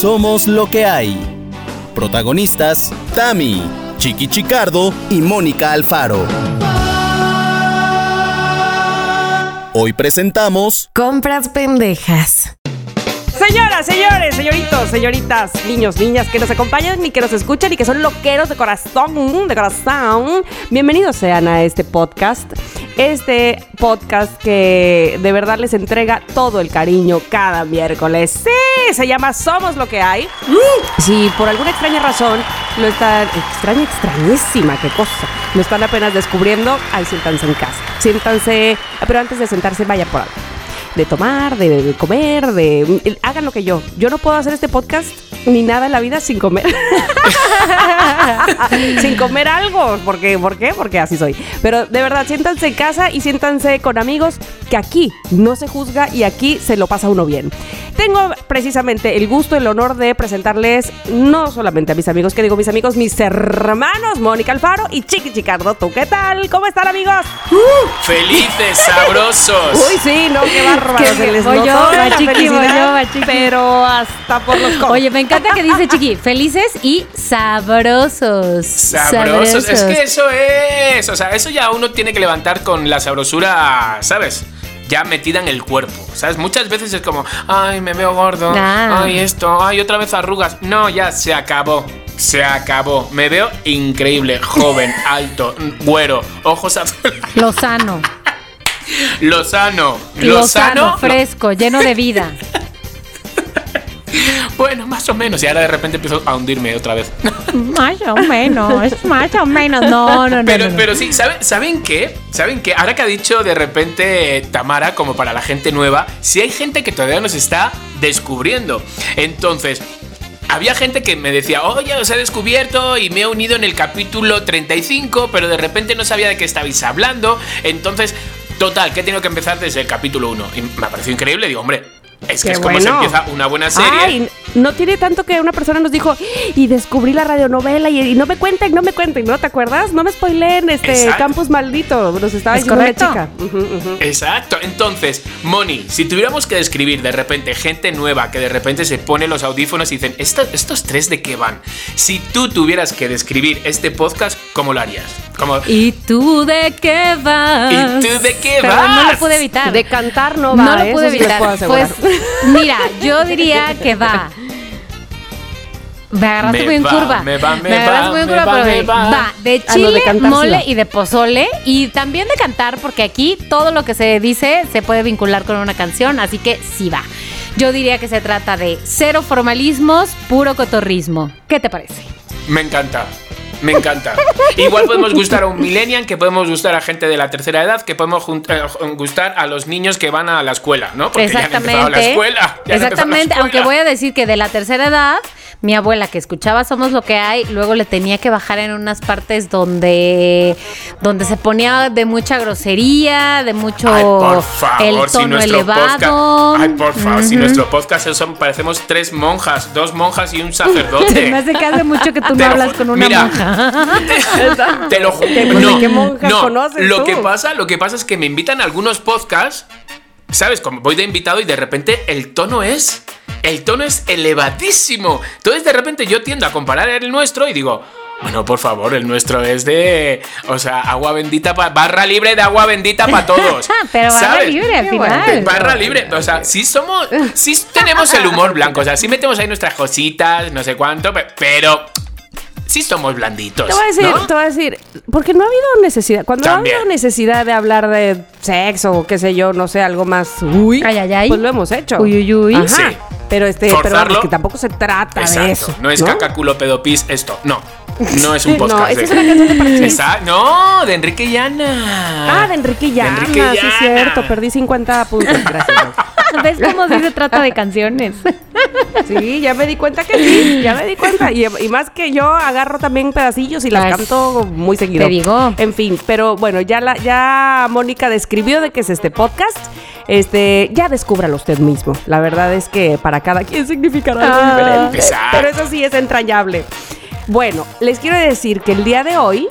Somos lo que hay. Protagonistas, Tami, Chiqui Chicardo y Mónica Alfaro. Hoy presentamos Compras pendejas. Señoras, señores, señoritos, señoritas, niños, niñas que nos acompañan y que nos escuchan y que son loqueros de corazón, de corazón. Bienvenidos sean a este podcast. Este podcast que de verdad les entrega todo el cariño cada miércoles. Sí, se llama Somos lo que hay. Si por alguna extraña razón lo están, extraña, extrañísima, qué cosa, lo están apenas descubriendo, ahí siéntanse en casa. Siéntanse, pero antes de sentarse, vaya por algo de tomar, de comer, de... Hagan lo que yo. Yo no puedo hacer este podcast ni nada en la vida sin comer. sin comer algo. Porque, ¿Por qué? Porque así soy. Pero de verdad, siéntanse en casa y siéntanse con amigos que aquí no se juzga y aquí se lo pasa uno bien. Tengo precisamente el gusto, el honor de presentarles no solamente a mis amigos, que digo mis amigos, mis hermanos, Mónica Alfaro y Chiqui Chicardo. ¿Tú qué tal? ¿Cómo están amigos? ¡Felices, sabrosos! Uy, sí, no, qué bárbaro. Se les Voy yo, la va, chiqui, voy yo, va, chiqui. Pero hasta por los codos. Oye, me encanta que dice Chiqui, felices y sabrosos. Sabrosos. Es que eso es. O sea, eso ya uno tiene que levantar con la sabrosura, ¿sabes? Ya metida en el cuerpo, ¿sabes? Muchas veces es como, ay, me veo gordo, ay, esto, ay, otra vez arrugas. No, ya se acabó. Se acabó. Me veo increíble, joven, alto, güero, ojos azules. Lozano. Lozano. Lozano, Lozano. fresco, lleno de vida. Bueno, más o menos. Y ahora de repente empiezo a hundirme otra vez. Más o menos, más o menos. No, no, no. Pero, no, no. pero sí, ¿saben, ¿saben qué? ¿Saben qué? Ahora que ha dicho de repente eh, Tamara, como para la gente nueva, si hay gente que todavía nos está descubriendo. Entonces, había gente que me decía, oye, os he descubierto y me he unido en el capítulo 35, pero de repente no sabía de qué estabais hablando. Entonces, total, que he tenido que empezar desde el capítulo 1. Y me ha parecido increíble, digo, hombre. Es que Qué es como se empieza una buena serie. Ay, no tiene tanto que una persona nos dijo y descubrí la radionovela y, y no me cuenten, no me cuenten, ¿no te acuerdas? No me spoileen este Exacto. campus maldito, nos estaba Es diciendo una chica. Exacto, entonces, Moni, si tuviéramos que describir de repente gente nueva que de repente se pone los audífonos y dicen, "¿Esto- ¿estos tres de qué van? Si tú tuvieras que describir este podcast, ¿cómo lo harías? Como, ¿Y tú de qué vas? ¿Y tú de qué Pero vas? no lo pude evitar. De cantar no va, no ¿eh? lo pude sí les evitar. puedo pues, mira, yo diría que va. Me agarraste Me muy en va, curva. me va, me agarraste va, muy en me curva, va, pero me ve, va. va. De Ah, no, de chile, cantar mole y de pozole. Y también de cantar, porque aquí todo lo que se dice se puede vincular con una canción, así que sí va. Yo diría que se trata de cero formalismos, puro cotorrismo. ¿Qué te parece? me encanta. Me encanta. Igual podemos gustar a un millennial, que podemos gustar a gente de la tercera edad, que podemos eh, gustar a los niños que van a la escuela, ¿no? Porque ya han empezado la escuela. ya la Exactamente, escuela. aunque voy a decir que de la tercera edad, mi abuela que escuchaba Somos lo que hay, luego le tenía que bajar en unas partes donde, donde se ponía de mucha grosería, de mucho Ay, por favor, el tono elevado. podcast. Ay, por favor, si nuestro podcast son, parecemos tres monjas, dos monjas y un sacerdote. Me hace que hace mucho que tú no hablas con una Mira. monja. Te lo juro. ¿Qué- No, qué monjas no. conoces Lo tú? que pasa, lo que pasa es que me invitan a algunos podcasts, ¿sabes? Como voy de invitado y de repente el tono es el tono es elevadísimo. Entonces de repente yo tiendo a comparar el nuestro y digo, bueno, por favor, el nuestro es de, o sea, agua bendita pa- barra libre de agua bendita para todos. Pero barra ¿sabes? libre al final. Barra libre, o sea, sí somos, sí tenemos el humor blanco, o sea, sí metemos ahí nuestras cositas, no sé cuánto, pe- pero sí somos blanditos. Te voy a decir, ¿no? te voy a decir, porque no ha habido necesidad, cuando También. ha habido necesidad de hablar de sexo o qué sé yo, no sé, algo más, uy, Ay, ay, ay. pues lo hemos hecho. Uy, uy, uy. Ajá. Sí. Pero este, pero vamos, que tampoco se trata Exacto, de eso. no es caca, culo, pedo, pis, esto, no. No es un podcast. No, esa de- es una canción de Parchís. No, de Enrique y Ana. Ah, de Enrique Llana, Enrique sí es Llana. cierto, perdí 50 puntos, gracias. ¿Ves cómo sí se trata de canciones? Sí, ya me di cuenta que sí, ya me di cuenta. Y, y más que yo agarro también pedacillos y las Pues, canto muy seguido. te digo. En fin, pero bueno, ya la, ya Mónica describió de qué es este podcast. Este, ya descúbralo usted mismo. La verdad es que para cada quien significará algo Ah. diferente. Pero eso sí es entrañable. Bueno, les quiero decir que el día de hoy,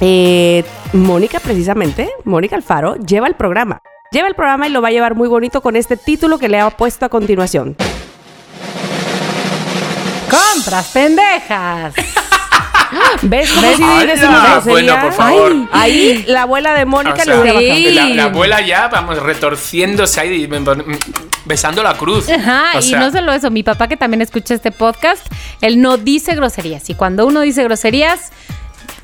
eh, Mónica precisamente, Mónica Alfaro, lleva el programa. Lleva el programa y lo va a llevar muy bonito con este título que le ha puesto a continuación. Compras pendejas. ¿Ves cómo ¿Ves? decimos grosería? Bueno, por favor. Ay, ahí la abuela de Mónica O sea, le sí. La, la abuela ya, vamos, retorciéndose ahí, besando la cruz. Ajá, O y no solo eso, mi papá que también escucha este podcast, él no dice groserías. Y cuando uno dice groserías,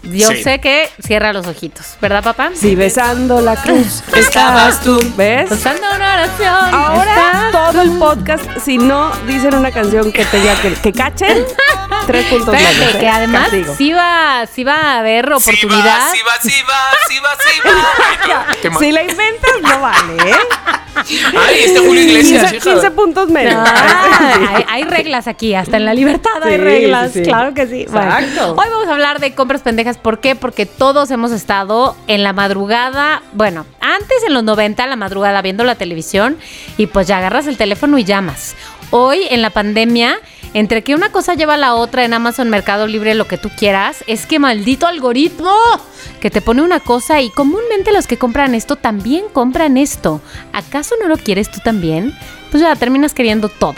yo Sí. sé que cierra los ojitos, ¿verdad, papá? Sí, besando la cruz. Estabas tú. ¿Ves? Usando una oración. Ahora todo el podcast, si no dicen una canción que tenga que, que cachen, tres puntos. ¿eh? que además Castigo. sí va, sí va a haber oportunidad. Sí va, sí va, sí va, sí va, sí va. Si la inventas, no vale, ¿eh? Ay, este Julio Iglesias, 15, hija. 15 puntos menos. Hay, hay reglas aquí, hasta en la libertad hay reglas, sí, sí. claro que sí. Bueno, Exacto. hoy vamos a hablar de compras pendejas, ¿por qué? Porque todos hemos estado en la madrugada, bueno, antes en los 90, la madrugada viendo la televisión y pues ya agarras el teléfono y llamas. Hoy en la pandemia, entre que una cosa lleva a la otra en Amazon Mercado Libre, lo que tú quieras, es que maldito algoritmo que te pone una cosa y comúnmente los que compran esto también compran esto. ¿Acaso no lo quieres tú también? Pues ya terminas queriendo todo.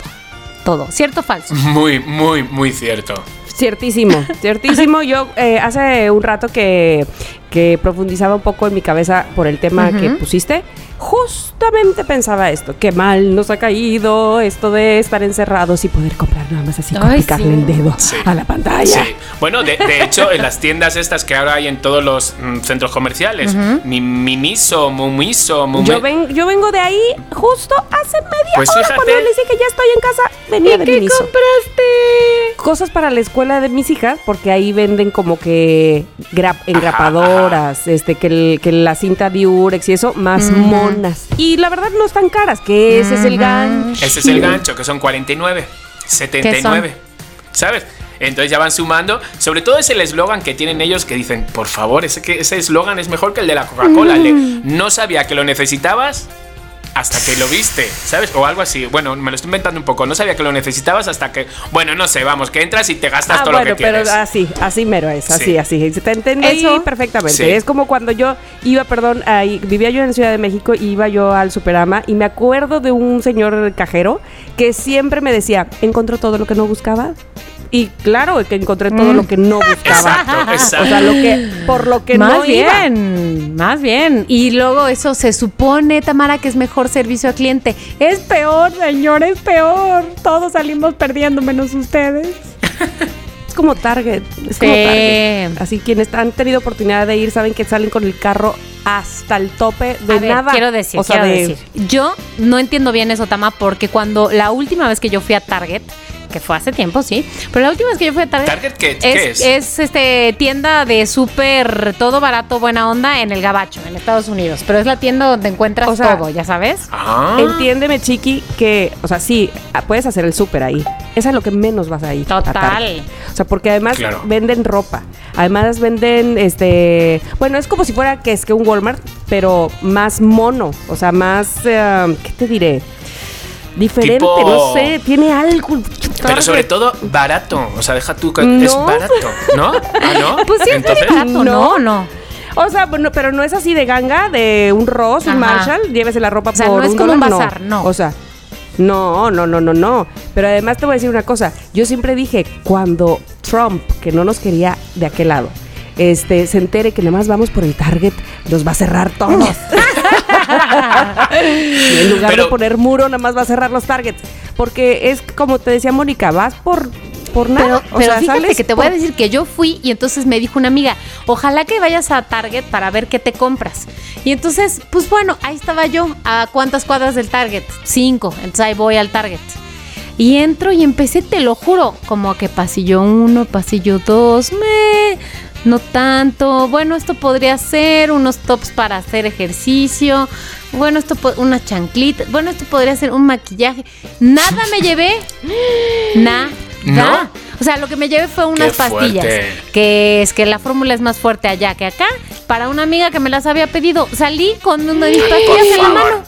Todo. ¿Cierto o falso? Muy, muy, muy cierto. Ciertísimo, ciertísimo. Yo eh, hace un rato que, que profundizaba un poco en mi cabeza por el tema Ujú. que pusiste, justamente pensaba esto, qué mal nos ha caído esto de estar encerrados y poder comprar nada más así, con Ay, picarle sí. el dedo Sí. a la pantalla. Sí. Bueno, de, de hecho, en las tiendas estas que ahora hay en todos los mm, centros comerciales, mi Miniso, Mumiso, Mume- Yo, ven, yo vengo de ahí justo hace media Pues hora fíjate. cuando les dije que ya estoy en casa, venía de ¿Qué Miniso. compraste? Cosas para la escuela de mis hijas, porque ahí venden como que gra- engrapadoras, este, que, el- que la cinta Durex y eso, más monas. Y la verdad no están caras, que ese es el gancho. Ese es el gancho, que son 49, 79. ¿Sabes? Entonces ya van sumando. Sobre todo es el eslogan que tienen ellos que dicen, por favor, ese que- ese eslogan es mejor que el de la Coca-Cola. de, no sabía que lo necesitabas hasta que lo viste, ¿sabes? O algo así. Bueno, me lo estoy inventando un poco. No sabía que lo necesitabas hasta que... Bueno, no sé, vamos, que entras y te gastas Ah, todo bueno, lo que pero tienes. así, así mero es, así, Sí. así. Te entendí Eso- perfectamente. Sí. Es como cuando yo iba, perdón, ahí, vivía yo en Ciudad de México, iba yo al Superama y me acuerdo de un señor cajero que siempre me decía, ¿encontró todo lo que no buscaba? Y claro que encontré todo lo que no buscaba. Exacto, exacto. O sea, lo que, por lo que más no iba. bien, más bien. Y luego eso se supone, Tamara, que es mejor servicio al cliente. Es peor, señor, es peor. Todos salimos perdiendo menos ustedes. Es como Target. Es como. Target. Así quienes han tenido oportunidad de ir saben que salen con el carro hasta el tope de A ver, nada. quiero decir, O sea, quiero de- decir. Yo no entiendo bien eso, Tama, porque cuando la última vez que yo fui a Target, que fue hace tiempo, sí, pero la última vez que yo fui a Target. ¿Target qué- es, qué es? es, este tienda de súper todo barato, buena onda en el Gabacho, en Estados Unidos. Pero es la tienda donde encuentras O sea, todo, ya sabes. Ah. Entiéndeme, Chiqui, que, o sea, sí, puedes hacer el súper ahí. Es a lo que menos vas a ir. a Total. O sea, porque además Claro. venden ropa. Además venden, este, bueno, es como si fuera que es que un Walmart, pero más mono. O sea, más, eh, ¿qué te diré? Diferente, Tipo- no sé, tiene algo. Pero sobre todo barato. O sea, deja tú que es No. barato, ¿no? ¿Ah, no? Pues siempre Entonces- barato, no, no. O sea, bueno, pero no es así de ganga, de un Ross, un Ajá. Marshall, llévese la ropa O sea, por no es un como un bazar, no. O sea, no, no, no, no, no. Pero además te voy a decir una cosa. Yo siempre dije, cuando Trump, que no nos quería de aquel lado, este, se entere que nada más vamos por el Target, los va a cerrar todos. Y en lugar Pero- de poner muro, nada más va a cerrar los Targets. Porque es como te decía Mónica, vas por, por Pero, nada. O pero sea, fíjate sales que te voy a decir que yo fui y entonces me dijo una amiga, ojalá que vayas a Target para ver qué te compras. Y entonces, pues bueno, ahí estaba yo. ¿A cuántas cuadras del Target? Cinco. Entonces ahí voy al Target. Y entro y empecé, te lo juro, como que pasillo uno, pasillo dos, me... No tanto. Bueno, esto podría ser unos tops para hacer ejercicio. Bueno, esto una chanclita. Bueno, esto podría ser un maquillaje. Nada me llevé. Nada. ¿No? O sea, lo que me llevé fue unas Qué pastillas. fuerte. Que es que la fórmula es más fuerte allá que acá. Para una amiga que me las había pedido. Salí con una de mis Ay, pastillas en la mano.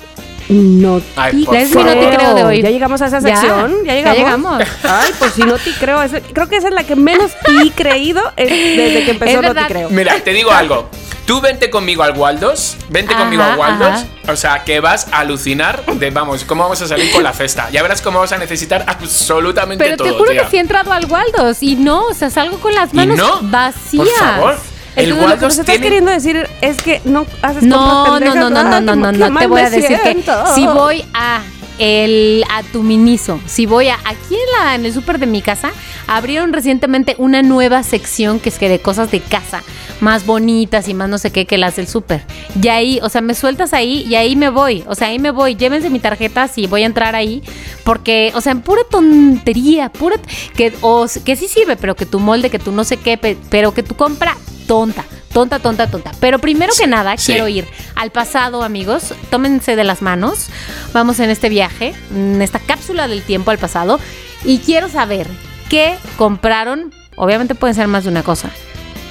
No Ay, te por Es mi no te creo de hoy. Ya llegamos a esa sección. Ya, ya llegamos. llegamos. Ay, pues si no te creo. creo que esa es la que menos te he creído es- desde que empezó no te creo. Mira, te digo algo. Tú vente conmigo al Waldos, vente conmigo Ajá, al Waldos, ajá. o sea, que vas a alucinar de, vamos, cómo vamos a salir con la festa. Ya verás cómo vas a necesitar absolutamente Pero todo, te juro tía. que sí he entrado al Waldos y no, o sea, salgo con las ¿Y manos no? vacías. Por favor. El Entonces, lo que estás tiene... queriendo decir es que no haces No, compras no, pendejas, no, no, no, no, no, no. mal Te voy a decir que siento. si voy a el a tu Miniso, si voy a aquí en la en el súper de mi casa abrieron recientemente una nueva sección que es que de cosas de casa más bonitas y más no sé qué que las del súper. Y ahí, o sea, me sueltas ahí y ahí me voy, o sea, ahí me voy. Llévense mi tarjeta si voy a entrar ahí porque, o sea, en pura tontería, pura que o que sí sirve, pero que tu molde, que tú no sé qué, pe- pero que tu compra tonta. Tonta, tonta, tonta. Pero primero que nada, sí. quiero ir al pasado, amigos. Tómense de las manos. Vamos en este viaje, en esta cápsula del tiempo al pasado. Y quiero saber qué compraron. Obviamente pueden ser más de una cosa.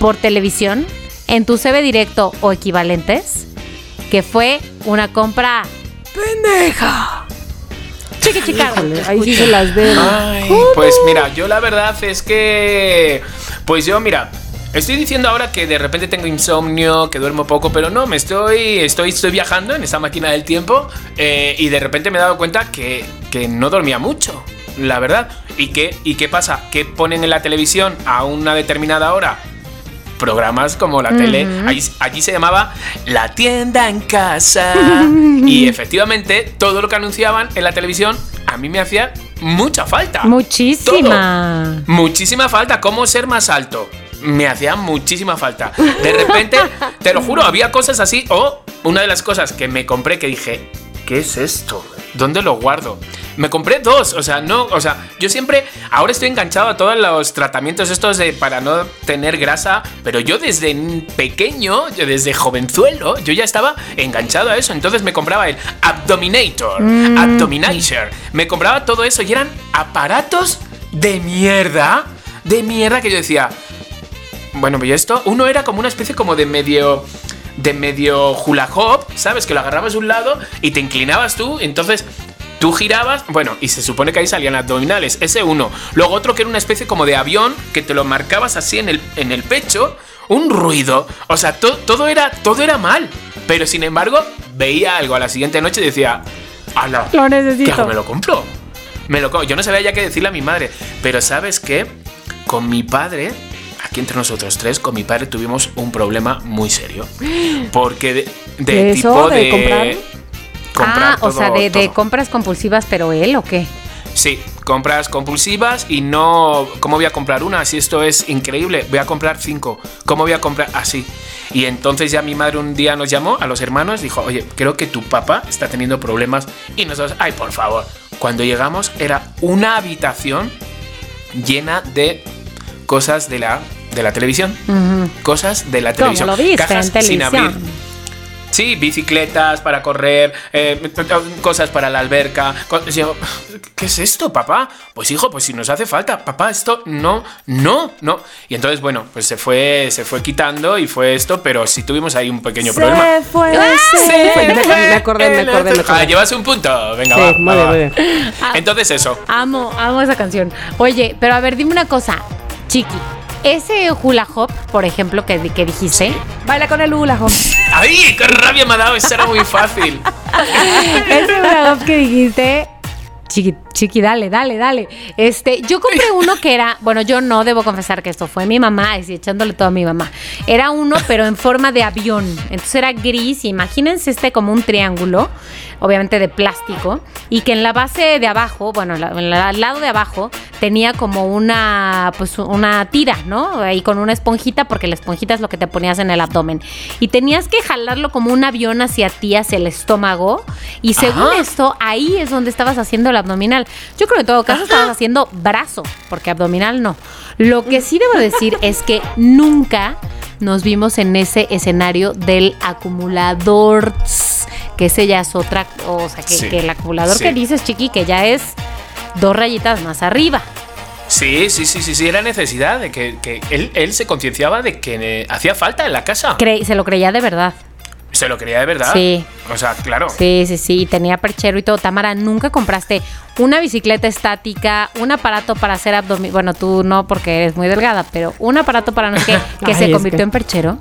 Por televisión, en tu CB directo o equivalentes, que fue una compra pendeja. Chiqui chicardo. Híjole, ahí sí se las debo. Ay, pues mira, yo la verdad es que. Pues yo, mira. Estoy diciendo ahora que de repente tengo insomnio, que duermo poco, pero no, me estoy, estoy, estoy viajando en esa máquina del tiempo eh, y de repente me he dado cuenta que, que no dormía mucho, la verdad. ¿Y qué, ¿Y qué pasa? Que ponen en la televisión a una determinada hora programas como la tele. Allí, allí se llamaba La tienda en casa. y efectivamente, todo lo que anunciaban en la televisión a mí me hacía mucha falta. Muchísima. Muchísima falta. ¿Cómo ser más alto? Me hacía muchísima falta. De repente, te lo juro, había cosas así. O una de las cosas que me compré que dije, ¿qué es esto? ¿Dónde lo guardo? Me compré dos, o sea, no, o sea, yo siempre, ahora estoy enganchado a todos los tratamientos estos de para no tener grasa, pero yo desde pequeño, yo desde jovenzuelo, yo ya estaba enganchado a eso, entonces me compraba el Abdominator, Abdominator, me compraba todo eso y eran aparatos de mierda, de mierda que yo decía, bueno, pues esto, uno era como una especie como de medio de medio hula hop, ¿sabes? Que lo agarrabas de un lado y te inclinabas tú, entonces tú girabas, bueno, y se supone que ahí salían abdominales, ese uno. Luego otro que era una especie como de avión que te lo marcabas así en el, en el pecho, un ruido, o sea, to- todo era todo era mal, pero sin embargo, veía algo a la siguiente noche y decía, "Ala, Lo ¿qué necesito. Me lo compro. Me lo Yo no sabía ya qué decirle a mi madre, pero ¿sabes qué? Con mi padre aquí entre nosotros tres, con mi padre tuvimos un problema muy serio. Porque de, de ¿De eso? tipo ¿De de. comprar? comprar ah, o sea, de, de compras compulsivas, pero él o qué? Sí, compras compulsivas y no. ¿Cómo voy a comprar una? Si esto es increíble, voy a comprar cinco. ¿Cómo voy a comprar así? Y entonces ya mi madre un día nos llamó a los hermanos, dijo, oye, creo que tu papá está teniendo problemas. Y nosotros, ay, por favor. Cuando llegamos era una habitación llena de cosas de la, de la televisión. Cosas de la ¿Cómo televisión. lo viste Cajas en sin abrir. Sí, bicicletas para correr, eh, cosas para la alberca. yo, ¿Qué es esto, papá? Pues hijo, pues si nos hace falta, papá, esto no, no, no. Y entonces, bueno, pues se fue, se fue quitando y fue esto, pero sí tuvimos ahí un pequeño problema. Fue, se fue. Me, me acordé, me acordé, me Ah, llevas un punto, venga, Sí, va, va, va. Entonces eso. Amo, amo esa canción. Oye, pero a ver, dime una cosa, Chiqui. Ese hula hop, por ejemplo, que, que dijiste, Baila con el hula hop. ¡Ay, qué rabia me ha dado! Eso era muy fácil. ese hula hop que dijiste, Chiqui, chiqui, dale, dale, dale. Este, yo compré uno que era, bueno, yo no debo confesar que esto fue mi mamá, y echándole todo a mi mamá. Era uno, pero en forma de avión. Entonces era gris, imagínense este como un triángulo, obviamente de plástico, y que en la base de abajo, bueno, la- en la- al lado de abajo, tenía como una, pues una tira, ¿no? Ahí con una esponjita, porque la esponjita es lo que te ponías en el abdomen. Y tenías que jalarlo como un avión hacia ti, hacia el estómago. Y según Ajá. esto, ahí es donde estabas haciendo el abdominal. Yo creo que en todo caso estabas haciendo brazo, porque abdominal no. Lo que sí debo decir es que nunca nos vimos en ese escenario del acumulador, que ese ya es otra, o sea, que, Sí, que el acumulador sí. que dices, chiqui, que ya es dos rayitas más arriba. Sí, sí, sí, sí, sí, era necesidad de que, que él, él se concienciaba de que eh, hacía falta en la casa. Cre- se lo creía de verdad. Se lo creía de verdad. Sí. O sea, claro. Sí, sí, sí, y tenía perchero y todo. Tamara, ¿nunca compraste una bicicleta estática, un aparato para hacer abdominal? Bueno, tú no porque eres muy delgada, pero un aparato para no sé qué, que Ay, se convirtió que- en perchero.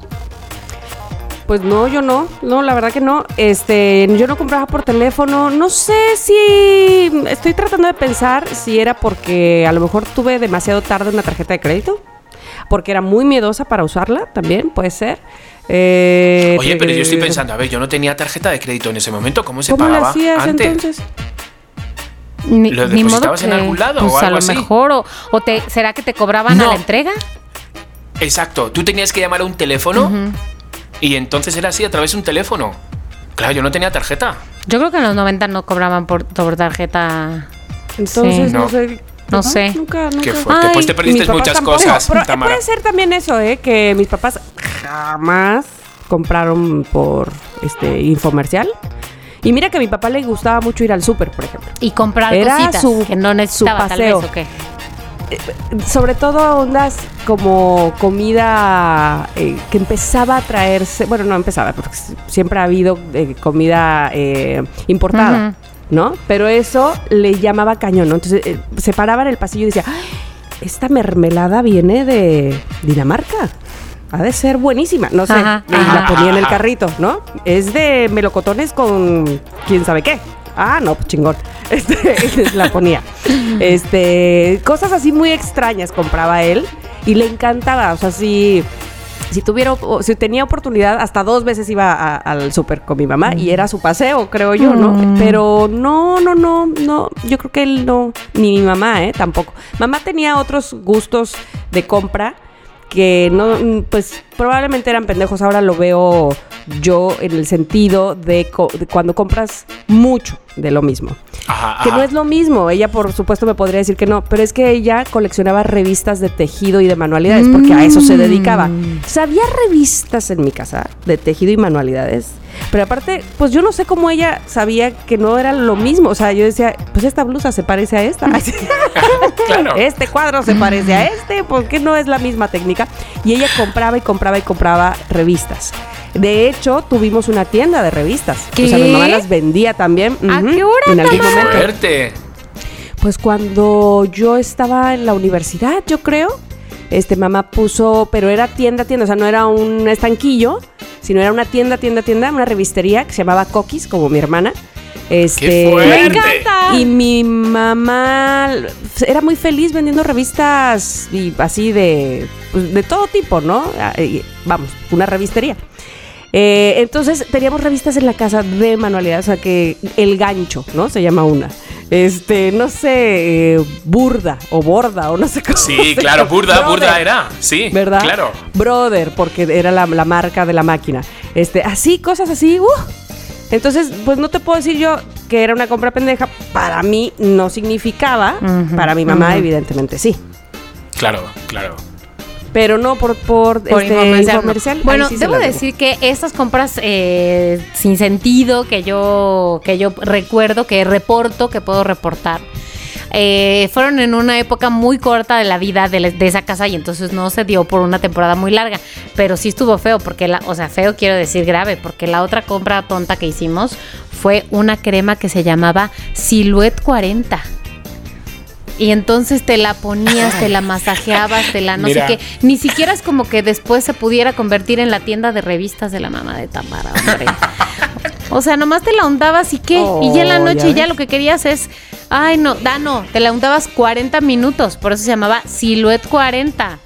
Pues no, yo no. No, la verdad que no. Este, yo no compraba por teléfono. No sé si estoy tratando de pensar si era porque a lo mejor tuve demasiado tarde una tarjeta de crédito, porque era muy miedosa para usarla, también puede ser. Eh, Oye, pero yo estoy eh, pensando, a ver, yo no tenía tarjeta de crédito en ese momento, ¿cómo se ¿Cómo lo pagaba hacías antes? entonces? Ni, ¿Lo ni modo depositabas en algún lado pues o a algo lo así? mejor, o, o te, ¿será que te cobraban a la entrega? Exacto, tú tenías que llamar a un teléfono y entonces era así a través de un teléfono. Claro, yo no tenía tarjeta. Yo creo que en los 90 no cobraban por, por tarjeta. Entonces, Sí. no, No. sé. No sé. Nunca, nunca. Qué fuerte. Ay, pues te perdiste muchas tampoco. cosas, Pero Tamara. puede ser también eso, ¿eh? Que mis papás jamás compraron por este infomercial. Y mira que a mi papá le gustaba mucho ir al súper, por ejemplo. Y comprar Era cositas su- que no necesitaba, su tal vez, paseo. ¿o qué? Sobre todo ondas como comida eh, que empezaba a traerse, bueno, no empezaba, porque siempre ha habido eh, comida eh, importada. ¿No? Pero eso le llamaba cañón, ¿no? Entonces eh, se paraba en el pasillo y decía, "Ay, esta mermelada viene de Dinamarca. Ha de ser buenísima, no sé. Ajá, y la ponía en el carrito, ¿no? Es de melocotones con quién sabe qué. Ah, no, pues chingón. Este, la ponía. Este, cosas así muy extrañas compraba él y le encantaba. O sea, si, si tuviera, o- si tenía oportunidad, hasta dos veces iba a- al súper con mi mamá y era su paseo, creo yo, ¿no? Mm. Pero no, no, no, no. Yo creo que él no, ni mi mamá, ¿eh? Tampoco. Mamá tenía otros gustos de compra que no, mm, pues probablemente eran pendejos. Ahora lo veo yo en el sentido de, co- de cuando compras mucho de lo mismo. Ajá, Que ajá. no es lo mismo. Ella, por supuesto, me podría decir que no, pero es que ella coleccionaba revistas de tejido y de manualidades, porque a eso se dedicaba. O sea, había revistas en mi casa de tejido y manualidades. Pero aparte, pues yo no sé cómo ella sabía que no era lo mismo. O sea, yo decía, pues esta blusa se parece a esta. Claro. Este cuadro se parece a este, ¿por qué no es la misma técnica? Y ella compraba y compraba y compraba revistas. De hecho, tuvimos una tienda de revistas. ¿Qué? O sea, mi mamá las vendía también. ¿A qué hora, En algún momento. Fuerte. Pues cuando yo estaba en la universidad, yo creo, este mamá puso, pero era tienda, tienda, o sea, no era un estanquillo, sino era una tienda, tienda, tienda, una revistería que se llamaba Coquis, como mi hermana. Este, ¡Qué fuerte! ¡Me encanta! Y mi mamá era muy feliz vendiendo revistas y así de, pues, de todo tipo, ¿no? Ah, Vamos, una revistería. Eh, entonces teníamos revistas en la casa de manualidades, o sea que El Gancho, ¿no? Se llama una. Este, no sé, eh, Burda o Borda o no sé cómo. Sí, se claro, burda, Brother, burda era. Sí, ¿Verdad? claro. Brother, porque era la, la marca de la máquina. Este, así, cosas así, ¡uh! Entonces, pues no te puedo decir yo que era una compra pendeja. Para mí no significaba. Para mi mamá, evidentemente, sí. Claro, claro. Pero no por, por, Por este. Ahí Bueno, sí debo decir que estas compras eh, sin sentido que yo, que yo recuerdo, que reporto, que puedo reportar, eh, fueron en una época muy corta de la vida de, la- de esa casa y entonces no se dio por una temporada muy larga. Pero sí estuvo feo, porque la, o sea, feo quiero decir grave, porque la otra compra tonta que hicimos fue una crema que se llamaba Silhouette 40. Y entonces te la ponías, te la masajeabas, te la no Mira. sé qué. Ni siquiera es como que después se pudiera convertir en la tienda de revistas de la mamá de Tamara, hombre. O sea, nomás te la untabas y qué. y ya en la Oh, noche ya ya lo que querías es. Ay, no, da no. Te la untabas 40 minutos. Por eso se llamaba Silhouette 40.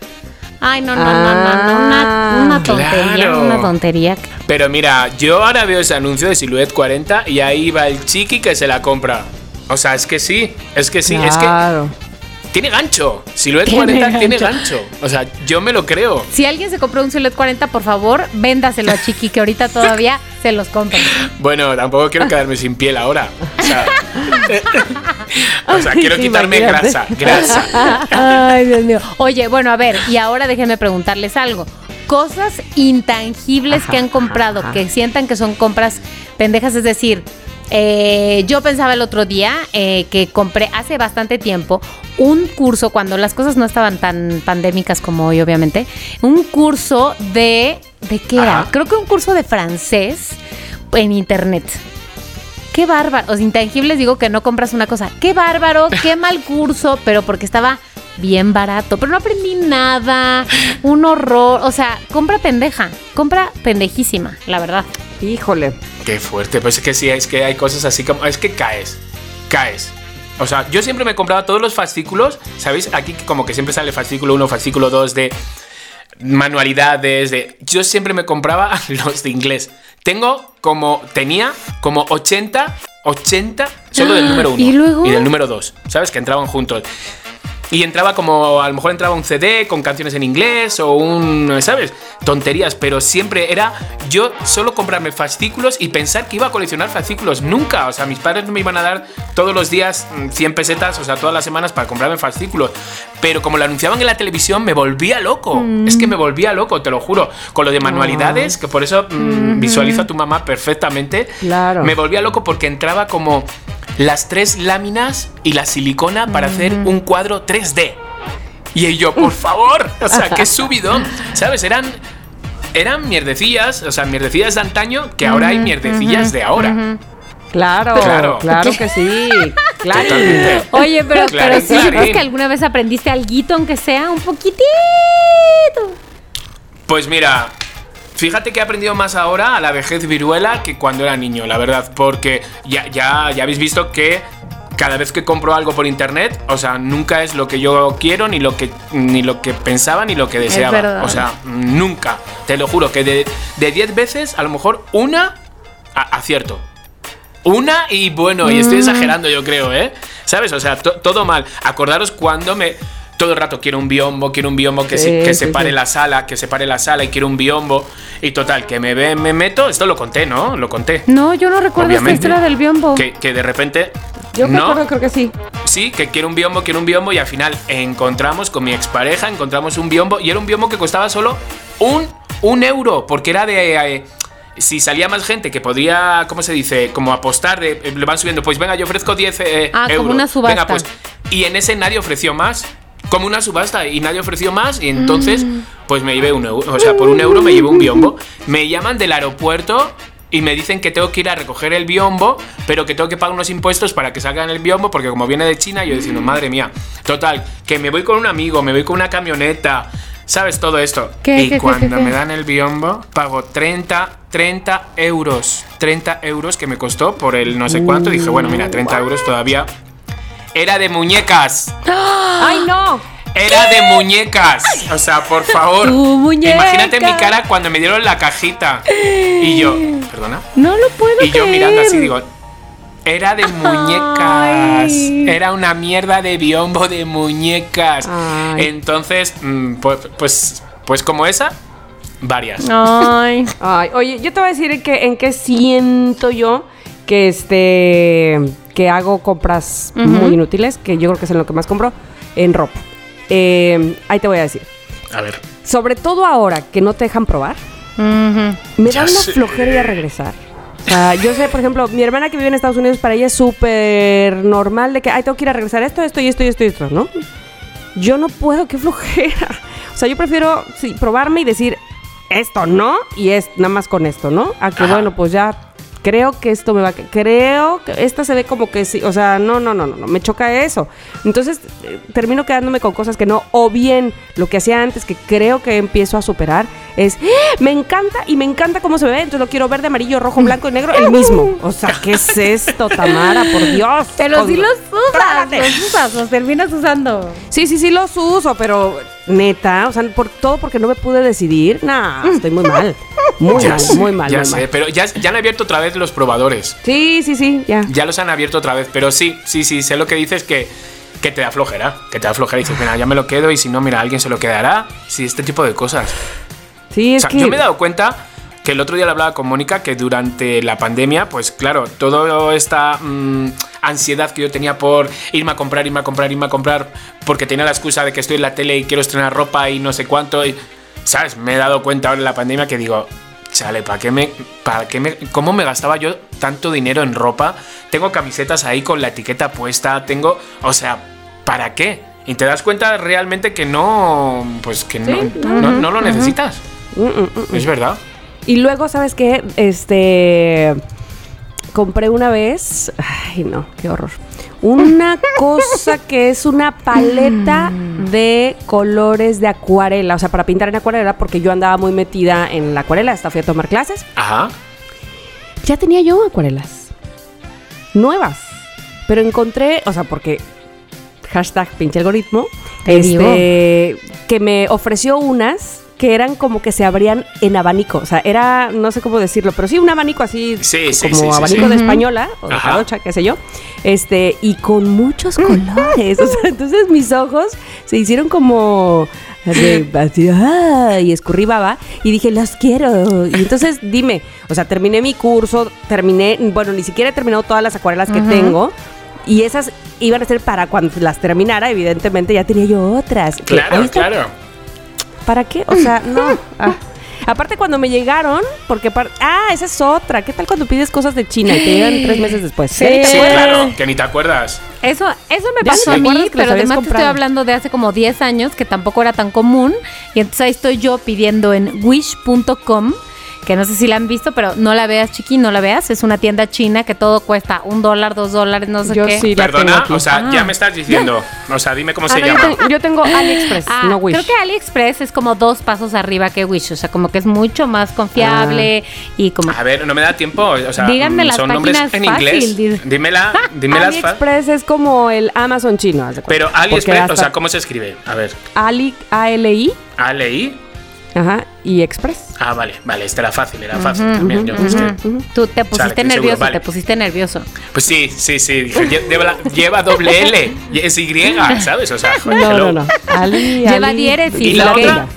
Ay, no, no, no, no, no. Una, una tontería, Claro. una tontería. Pero mira, yo ahora veo ese anuncio de Silhouette 40 y ahí va el chiqui que se la compra. O sea, es que sí, es que sí, es que. Tiene gancho. Silhouette Tiene 40 tiene gancho. O sea, yo me lo creo. Si alguien se compró un Silhouette 40, por favor, véndaselo a Chiqui, que ahorita todavía se los compra. Bueno, tampoco quiero quedarme sin piel ahora. O sea, o sea, quiero Sí, quitarme imagínate. grasa, grasa. Ay, Dios mío. Oye, bueno, a ver, y ahora déjenme preguntarles algo. Cosas intangibles Ajá, que han comprado, ajá. que sientan que son compras pendejas, es decir, eh, yo pensaba el otro día eh, que compré hace bastante tiempo un curso, cuando las cosas no estaban tan pandémicas como hoy, obviamente, un curso de... ¿De qué era? Creo que un curso de francés en internet. Qué bárbaro. Los intangibles digo que no compras una cosa. Qué bárbaro, qué mal curso, pero porque estaba bien barato, pero no aprendí nada, un horror, o sea, compra pendeja, compra pendejísima, la verdad. Híjole. Qué fuerte, pues es que sí, es que hay cosas así como. Es que caes, caes. O sea, yo siempre me compraba todos los fascículos, ¿sabéis? Aquí como que siempre sale fascículo 1, fascículo 2 de manualidades, de... Yo siempre me compraba los de inglés. Tengo como, tenía como 80, 80 solo del número 1 ¿Y luego? del número 2, ¿sabes? Que entraban juntos. Y entraba como, a lo mejor entraba un CD con canciones en inglés o un, ¿sabes? Tonterías, pero siempre era yo solo comprarme fascículos y pensar que iba a coleccionar fascículos. Nunca, o sea, mis padres no me iban a dar todos los días mm, 100 pesetas, o sea, todas las semanas para comprarme fascículos. Pero como lo anunciaban en la televisión, me volvía loco. Es que me volvía loco, te lo juro. Con lo de manualidades, que por eso mm, visualizo a tu mamá perfectamente. Claro. Me volvía loco porque entraba como las tres láminas y la silicona para hacer un cuadro 3D. Y yo, por favor, o sea, qué subidón. ¿Sabes? Eran, eran mierdecillas, o sea, mierdecillas de antaño que ahora hay mierdecillas de ahora. Claro, claro, Claro. que sí. Claro. Totalmente. Oye, pero, Claro, pero sí, claro. ¿crees que alguna vez aprendiste alguito, aunque sea un poquitito? Pues mira, fíjate que he aprendido más ahora a la vejez viruela que cuando era niño, la verdad, porque ya, ya, ya habéis visto que cada vez que compro algo por internet, o sea, nunca es lo que yo quiero, ni lo que, ni lo que pensaba, ni lo que deseaba. O sea, nunca. Te lo juro, que de de 10 veces, a lo mejor una a- acierto. Una y bueno, y estoy exagerando yo creo, ¿eh? ¿Sabes? O sea, to- todo mal. Acordaros cuando me... Todo el rato quiero un biombo, quiero un biombo que, se, que sí, separe sí. la sala, que separe la sala y quiero un biombo. Y total, que me ve, me meto, esto lo conté, ¿no? Lo conté. No, yo no recuerdo esta Obviamente. historia del biombo. Que, que de repente... Yo no, acuerdo, creo que sí. sí, que quiero un biombo, quiero un biombo y al final encontramos con mi expareja, encontramos un biombo y era un biombo que costaba solo un, un euro, porque era de... eh, si salía más gente que podría, ¿cómo se dice? Como apostar, de, eh, le van subiendo, pues venga, yo ofrezco 10 eh, Ah, como una subasta. Venga, pues. Y en ese nadie ofreció más. Como una subasta y nadie ofreció más y entonces Mm. pues me llevé un euro, o sea, por un euro me llevé un biombo. Me llaman del aeropuerto y me dicen que tengo que ir a recoger el biombo, pero que tengo que pagar unos impuestos para que salgan el biombo, porque como viene de China, yo diciendo, madre mía. Total, que me voy con un amigo, me voy con una camioneta, ¿sabes todo esto? ¿Qué, y qué, cuando qué? me dan el biombo, pago 30, 30 euros. 30 euros que me costó por el no sé cuánto. Dije, bueno, mira, 30 euros todavía. Era de muñecas. ¡Ay, no! Era de muñecas. O sea, por favor. Tu muñeca. Imagínate mi cara cuando me dieron la cajita. Y yo, ¿perdona? No lo puedo Y yo creer. mirando así digo, era de muñecas. Ay. Era una mierda de biombo de muñecas. Ay. Entonces, mm, pues, pues, pues como esa, varias. Ay. Ay, oye, yo te voy a decir en qué, en qué siento yo que este que hago compras muy inútiles, que yo creo que es en lo que más compro, en ropa. Eh, ahí te voy a decir. A ver. Sobre todo ahora que no te dejan probar, Ujú. me Ya da una sé. flojera ir a regresar. O sea, yo sé, por ejemplo, mi hermana que vive en Estados Unidos, para ella es súper normal de que, ay, tengo que ir a regresar esto, esto y esto y esto y esto, ¿no? Yo no puedo, qué flojera. O sea, yo prefiero sí, probarme y decir, esto no, y es nada más con esto, ¿no? A que, Ajá. bueno, pues ya creo que esto me va a... Creo que esta se ve como que sí, o sea, no, no, no, no, no me choca eso. Entonces, eh, termino quedándome con cosas que no, o bien lo que hacía antes, que creo que empiezo a superar, es, ¡Ah! me encanta y me encanta cómo se ve, entonces lo quiero verde, amarillo, rojo, blanco y negro, el mismo. O sea, ¿qué es esto, Tamara? Por Dios. Pero sí los usas, Trágate. los usas, los terminas usando. Sí, sí, sí los uso, pero neta, o sea, por todo porque no me pude decidir. Nah, estoy muy mal. Muy Ya mal, sé, muy mal, Ya muy sé, mal. pero ya, ya han abierto otra vez los probadores. Sí, sí, sí, ya. Ya los han abierto otra vez, pero sí, sí, sí, sé lo que dices que, que te da flojera. Que te da flojera y dices, mira, ya me lo quedo y si no, mira, alguien se lo quedará. Sí, este tipo de cosas. Sí, O es sea, que yo me he dado cuenta que el otro día le hablaba con Mónica que durante la pandemia, pues claro, toda esta mm, ansiedad que yo tenía por irme a comprar, irme a comprar, irme a comprar, porque tenía la excusa de que estoy en la tele y quiero estrenar ropa y no sé cuánto, y, ¿sabes? Me he dado cuenta ahora en la pandemia que digo, chale, ¿para qué me, para qué me, cómo me gastaba yo tanto dinero en ropa? Tengo camisetas ahí con la etiqueta puesta, tengo, o sea, ¿para qué? Y te das cuenta realmente que no, pues que no, no, no lo necesitas. Mm, mm, mm. Es verdad. Y luego, ¿sabes qué? Este. Compré una vez. Ay, no, qué horror. una cosa que es una paleta de colores de acuarela, o sea, para pintar en acuarela, porque yo andaba muy metida en la acuarela, hasta fui a tomar clases. Ajá. Ya tenía yo acuarelas nuevas, pero encontré, o sea, porque hashtag pinche algoritmo, Te este, que me ofreció unas que eran como que se abrían en abanico, o sea, era, no sé cómo decirlo, pero sí un abanico así, Sí, sí, como sí, sí, abanico sí. de española, o de jarocha, qué sé yo, este, y con muchos colores, o sea, entonces mis ojos se hicieron como de, así, ah, y escurrí baba y dije, los quiero. Y entonces dime, o sea, terminé mi curso, terminé, bueno, ni siquiera he terminado todas las acuarelas que tengo. Y esas iban a ser para cuando las terminara, evidentemente ya tenía yo otras. Claro, claro. ¿Para qué? O sea, no. Ah. Aparte cuando me llegaron, porque par- ah, esa es otra. ¿Qué tal cuando pides cosas de China y te llegan tres meses después? Sí. Claro, que ni te acuerdas. Eso, eso me pasó a mí, pero además te estoy hablando de hace como 10 años, que tampoco era tan común. Y entonces ahí estoy yo pidiendo en wish.com, que no sé si la han visto, pero no la veas, chiqui, no la veas. Es una tienda china que todo cuesta un dólar, dos dólares, no sé Yo qué. sí la tengo Perdona, o sea, Ah. ya me estás diciendo. O sea, dime cómo Ah, se no, yo, llama. tengo, yo tengo AliExpress, Ah, no Wish. creo que AliExpress es como dos pasos arriba que Wish, o sea, como que es mucho más confiable y como... A ver, no me da tiempo. O sea, Díganme las son nombres páginas en fácil, inglés. di- Dímela, dímelas fa- AliExpress es como el Amazon chino. Pero AliExpress, o sea, ¿cómo se escribe? A ver, Ali, A-L-I, A-L-I. Ajá, y Express. Ah, vale, vale, este era fácil, era fácil también. yo, es que- Tú te pusiste seguro, nervioso, vale. te pusiste nervioso. pues sí, sí, sí. lleva, la- lleva doble L, y es Y, ¿sabes? O sea, joder, No, no, no. Ali, Lleva Ali- diéresis, ¿Y la Ok. otra?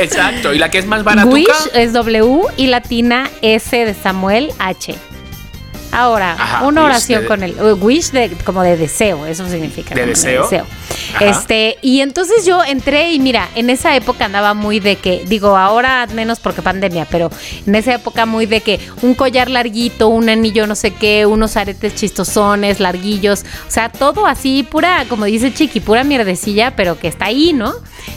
Exacto, y la que es más baratuca. Wish es W y latina S de Samuel H. Ahora, Ajá, una oración de- con el uh, wish de como de deseo, eso significa. ¿De deseo? Ajá. Este, y entonces yo entré y mira, en esa época andaba muy de que, digo, ahora menos porque pandemia, pero en esa época muy de que un collar larguito, un anillo no sé qué, unos aretes chistosones, larguillos, o sea, todo así, pura, como dice Chiqui, pura mierdecilla, pero que está ahí, ¿no?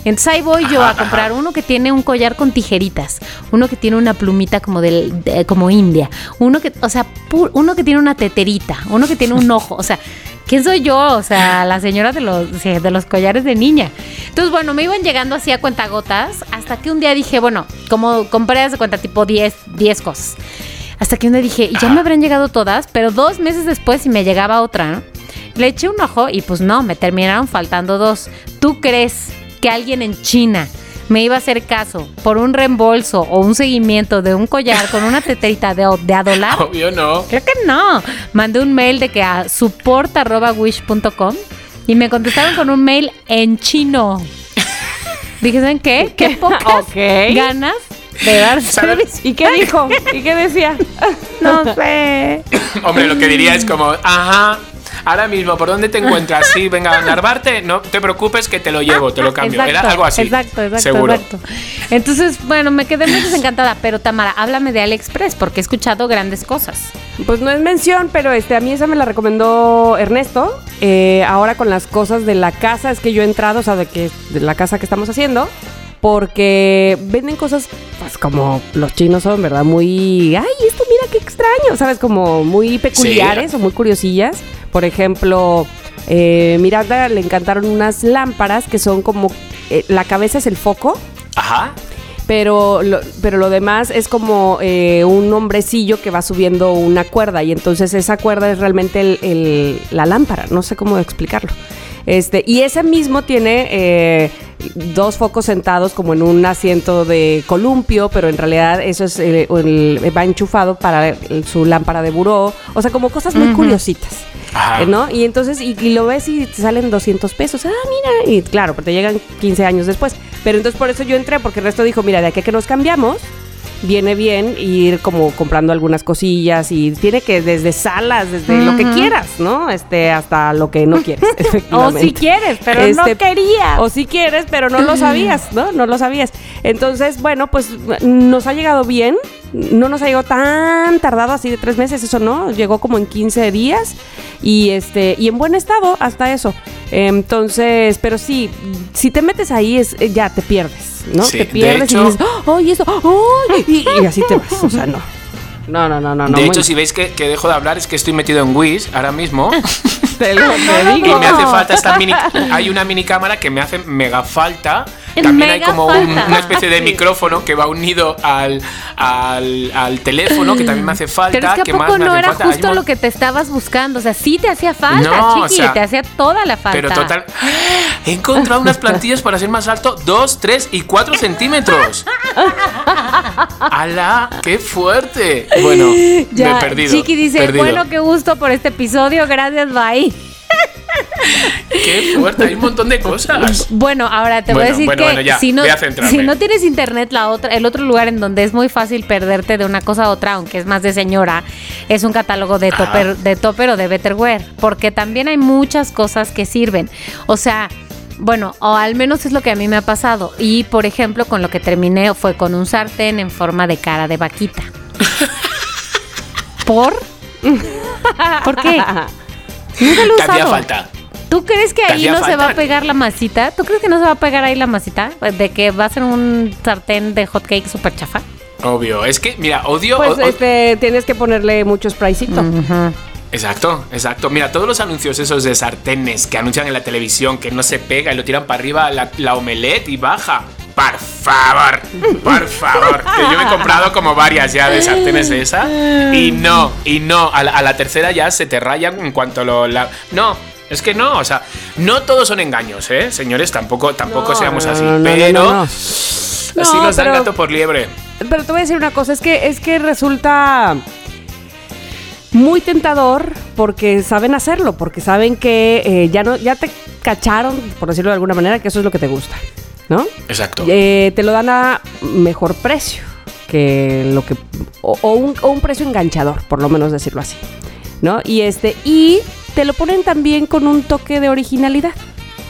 Entonces ahí voy yo Ajá, a comprar ajá. uno que tiene un collar con tijeritas, uno que tiene una plumita como del, de- como india, uno que, o sea, pu- uno que tiene una teterita, uno que tiene un ojo, o sea, ¿quién soy yo? O sea, la señora de los, de los collares de niña. Entonces, bueno, me iban llegando así a cuentagotas, hasta que un día dije, bueno, como compré de cuenta tipo 10, 10 cosas. Hasta que un día dije, ya me habrán llegado todas, pero dos meses después y me llegaba otra, ¿no? Le eché un ojo y pues no, me terminaron faltando dos. ¿Tú crees que alguien en China me iba a hacer caso por un reembolso o un seguimiento de un collar con una teterita de, de a dólar? Obvio no. Creo que no. Mandé un mail de que a support.wish.com y me contestaron con un mail en chino. Dije, ¿saben qué? Qué pocas ganas de dar. ¿Y qué dijo? ¿Y qué decía? No sé. Hombre, lo que diría es como, ajá, ahora mismo, ¿por dónde te encuentras? Sí, venga, a Narvarte, no te preocupes que te lo llevo, te lo cambio. Era algo así. Exacto, exacto, Seguro. exacto. Entonces, bueno, me quedé muy desencantada. Pero Tamara, háblame de AliExpress porque he escuchado grandes cosas. Pues no es mención, pero este a mí esa me la recomendó Ernesto. Eh, ahora con las cosas de la casa es que yo he entrado, o sea, de que de la casa que estamos haciendo, porque venden cosas, pues como los chinos son, ¿verdad? Muy, ay, esto mira qué extraño, ¿sabes? Como muy peculiares o muy curiosillas. Por ejemplo, eh, Miranda le encantaron unas lámparas que son como, eh, la cabeza es el foco Ajá. pero lo, pero lo demás es como eh, un hombrecillo que va subiendo una cuerda y entonces esa cuerda es realmente el- el- la lámpara, no sé cómo explicarlo. Este, y ese mismo tiene eh, dos focos sentados como en un asiento de columpio, pero en realidad eso es eh, el- va enchufado para el- su lámpara de buró. O sea, como cosas muy curiositas. Ajá. Eh, ¿No? Y entonces, y, y lo ves y te salen 200 pesos. Ah, mira. Y claro, pero te llegan 15 años después. Pero entonces por eso yo entré, porque el resto dijo, mira, de aquí a que nos cambiamos, viene bien ir como comprando algunas cosillas y tiene que desde salas, desde lo que quieras, ¿no? Este, hasta lo que no quieres, O si quieres, pero no Este, querías. O si quieres, pero no lo sabías, ¿no? No lo sabías. Entonces, bueno, pues nos ha llegado bien. No nos ha llegado tan tardado, así de tres meses, eso no. Llegó como en 15 días. Y este, y en buen estado hasta eso. Entonces, pero sí, si te metes ahí, es, ya te pierdes, ¿no? Sí, te de pierdes hecho- y dices, ¡oh, y eso! ¡oh! Y, y así te vas. O sea, no. No, no, no, no. de hecho, si veis que, que dejo de hablar, es que estoy metido en Wish ahora mismo. Te lo te digo. Y me hace falta esta mini. Hay una mini cámara que me hace mega falta. También hay como un- una especie de micrófono que va unido al, al, al teléfono que también me hace falta. Pero es que ¿Qué a más poco no era falta? Justo lo que te estabas buscando. O sea, sí te hacía falta, No, o chiqui, sea, te hacía toda la falta. Pero total. He encontrado unas plantillas para ser más alto: 2, 3 y 4 centímetros. ¡Hala! ¡Qué fuerte! Bueno, Ya, me he perdido. Chiqui dice, perdido. bueno, qué gusto por este episodio, gracias, bye. ¡Qué fuerte! Hay un montón de cosas. Bueno, ahora te voy a decir bueno, que bueno, ya, si, no, voy a centrarme. si no tienes internet, la otra, el otro lugar en donde es muy fácil perderte de una cosa a otra, aunque es más de señora, es un catálogo de Ajá. topper, de topper o de betterware, porque también hay muchas cosas que sirven. O sea, bueno, o al menos es lo que a mí me ha pasado. Y por ejemplo, con lo que terminé fue con un sartén en forma de cara de vaquita. ¿Por? ¿Por qué? Nunca lo he usado. falta. ¿Tú crees que ¿Te ahí no se va a pegar la masita? ¿Tú crees que no se va a pegar ahí la masita? De que va a ser un sartén de hot cake súper chafa. Obvio. Es que, mira, odio. Pues o- este, tienes que ponerle mucho spraycito. Exacto, exacto. Mira, todos los anuncios esos de sartenes que anuncian en la televisión que no se pega y lo tiran para arriba la, la omelette y baja. Por favor, por favor. Que yo me he comprado como varias ya de sartenes de esa. Y no, y no. A la, a la tercera ya se te rayan en cuanto lo. la- no. Es que no, o sea, no todos son engaños, ¿eh? Señores, tampoco, tampoco No, seamos así. no, no, no, pero así No, nos da el pero- gato por liebre. Pero te voy a decir una cosa, es que, es que resulta muy tentador porque saben hacerlo, porque saben que eh, ya no, ya te cacharon, por decirlo de alguna manera, que eso es lo que te gusta, ¿no? Exacto. Eh, te lo dan a mejor precio que lo que o, o un, o un precio enganchador, por lo menos decirlo así, ¿no? Y este y te lo ponen también con un toque de originalidad.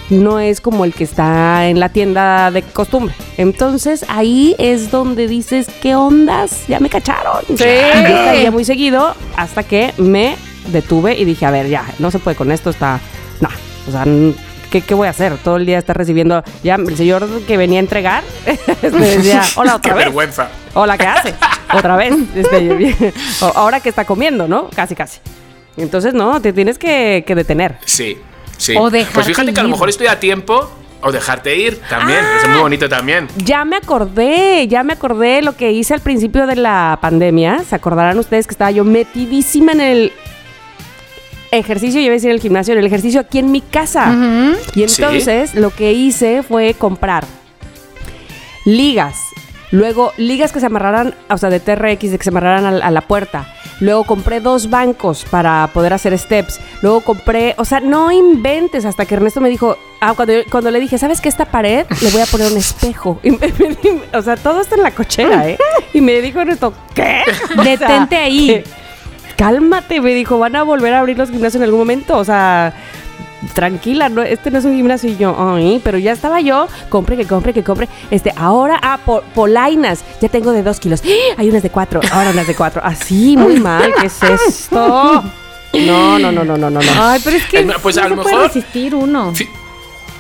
No es como el que está en la tienda de costumbre. Entonces ahí es donde dices, ¿qué ondas? Ya me cacharon. Y yo caía muy seguido hasta que me detuve y dije, a ver, ya, no se puede con esto, está... No, o sea, ¿qué, qué voy a hacer? Todo el día está recibiendo... Ya, el señor que venía a entregar este, decía, hola, Qué otra vez. vergüenza. Hola, ¿qué hace? Otra vez. Este, ahora que está comiendo, ¿no? Casi, casi. Entonces, no, te tienes que, que detener. Sí, sí. O dejarte pues fíjate que a lo mejor estoy a tiempo o dejarte ir también. Ah. Es muy bonito también. Ya me acordé, ya me acordé lo que hice al principio de la pandemia. ¿Se acordarán ustedes que estaba yo metidísima en el ejercicio, yo iba a decir el gimnasio, en el ejercicio aquí en mi casa? Y entonces lo que hice fue comprar ligas. Luego, ligas que se amarraran, o sea, de TRX, de que se amarraran a, a la puerta. Luego compré dos bancos para poder hacer steps. Luego compré, o sea, no inventes hasta que Ernesto me dijo, ah, cuando, yo- cuando le dije, ¿sabes qué? Esta pared le voy a poner un espejo. Y me- me- o sea, todo está en la cochera, ¿eh? Y me dijo Ernesto, ¿qué? O sea, Detente ahí. Cálmate, me dijo, van a volver a abrir los gimnasios en algún momento. O sea, tranquila, no, este no es un gimnasio y yo, ay, pero ya estaba yo, compre, que compre, que compre. Este, ahora, ah, po- polainas, ya tengo de dos kilos. ¡Ah! Hay unas de cuatro, ahora unas de cuatro. Así, muy mal, ¿qué es esto? No, no, no, no, no, no, no. Ay, pero es que pues no a se lo puede resistir uno.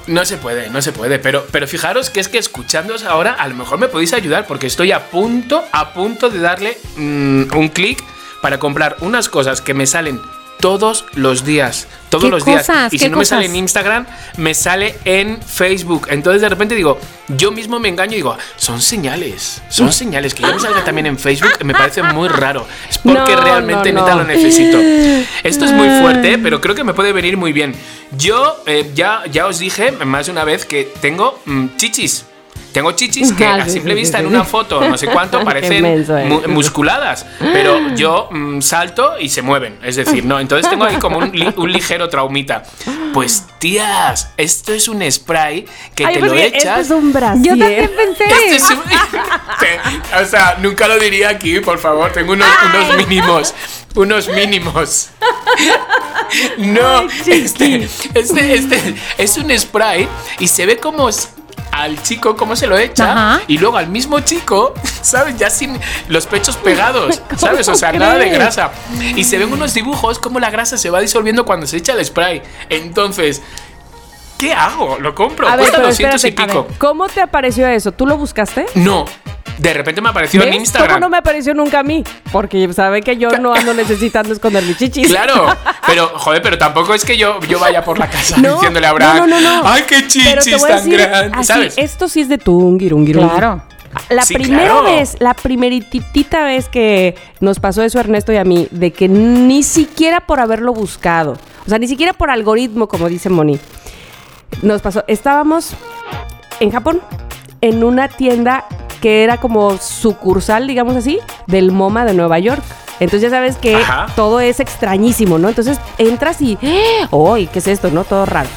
No se puede, no se puede, pero, pero fijaros que es que escuchándoos ahora a lo mejor me podéis ayudar porque estoy a punto, a punto de darle mm, un clic para comprar unas cosas que me salen todos los días, todos ¿Qué los días. cosas? Y ¿Qué si no me sale en Instagram, me sale en Facebook. Entonces de repente digo, yo mismo me engaño y digo, son señales, son señales que yo me salga también en Facebook, me parece muy raro. Es porque No, realmente no, neta lo necesito. Esto es muy fuerte, pero creo que me puede venir muy bien. Yo eh, ya, ya os dije más de una vez que tengo mm, chichis. Tengo chichis que Ah, a simple vista en una foto, no sé cuánto, parecen mu- musculadas. Pero yo mm, salto y se mueven. Es decir, no. Entonces tengo ahí como un, li- un ligero traumita. Pues tías, esto es un spray que Ay, te pues lo este echas. es un brasier. Yo también pensé. Este es un- o sea, nunca lo diría aquí, por favor. Tengo unos, unos mínimos. Unos mínimos. No, este, este, este es un spray y se ve como al chico cómo se lo echa Ajá. y luego al mismo chico, ¿sabes? Ya sin los pechos pegados, ¿sabes? O sea, nada de grasa. Y se ven unos dibujos como la grasa se va disolviendo cuando se echa el spray. Entonces, ¿qué hago? ¿Lo compro? A Cuesta pero 200 y espérate, pico. ver, ¿cómo te apareció eso? ¿Tú lo buscaste? No, De repente me apareció en. Instagram. ¿Cómo no me apareció nunca a mí? Porque sabe que yo no ando necesitando esconder mis chichis. Claro, pero joder, pero tampoco es que yo, yo vaya por la casa No, diciéndole a Abraham, no, no, no, no. ¡ay, qué chichis tan grandes! esto sí es de tungirungirung. Claro. La Sí, primera claro. vez, la primeritita vez que nos pasó eso a Ernesto y a mí, de que ni siquiera por haberlo buscado, o sea, ni siquiera por algoritmo, como dice Moni, nos pasó. Estábamos en Japón, en una tienda que era como sucursal, digamos así, del MoMA de Nueva York. Entonces ya sabes que Ajá. todo es extrañísimo, ¿no? Entonces entras y, ¡ay! ¿qué es esto, no? Todo raro.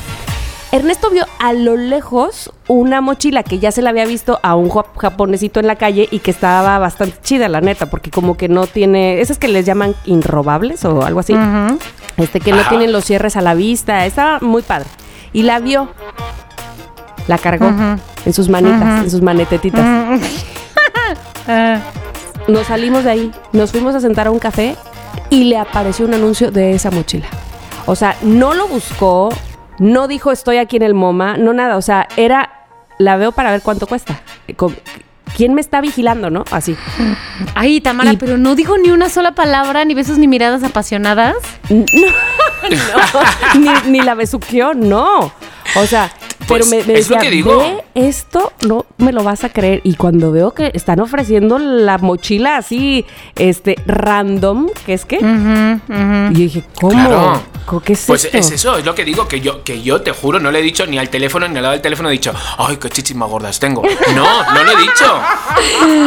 Ernesto vio a lo lejos una mochila que ya se la había visto a un jap- japonesito en la calle y que estaba bastante chida, la neta, porque como que no tiene, esas que les llaman inrobables o algo así, este que no tienen los cierres a la vista, estaba muy padre. Y la vio, la cargó en sus manitas, en sus manetetitas. Ah, Nos salimos de ahí, nos fuimos a sentar a un café y le apareció un anuncio de esa mochila. O sea, no lo buscó, no dijo estoy aquí en el MoMA, no nada. O sea, era, la veo para ver cuánto cuesta. ¿Quién me está vigilando, no? Así. Ay, Tamara, Y- pero no dijo ni una sola palabra, ni besos, ni miradas apasionadas. No, no, ni, ni la besuqueó, no. O sea, Pues, pero me, me es lo que digo. "Ve esto no me lo vas a creer. Y cuando veo que están ofreciendo la mochila así, este, random, que es ujú. y yo dije, ¿cómo? Claro. ¿Co- ¿Qué es Pues esto? es eso, es lo que digo, que yo, que yo te juro, no le he dicho ni al teléfono ni al lado del teléfono, he dicho, ay, qué chichis más gordas tengo. No, no lo he dicho.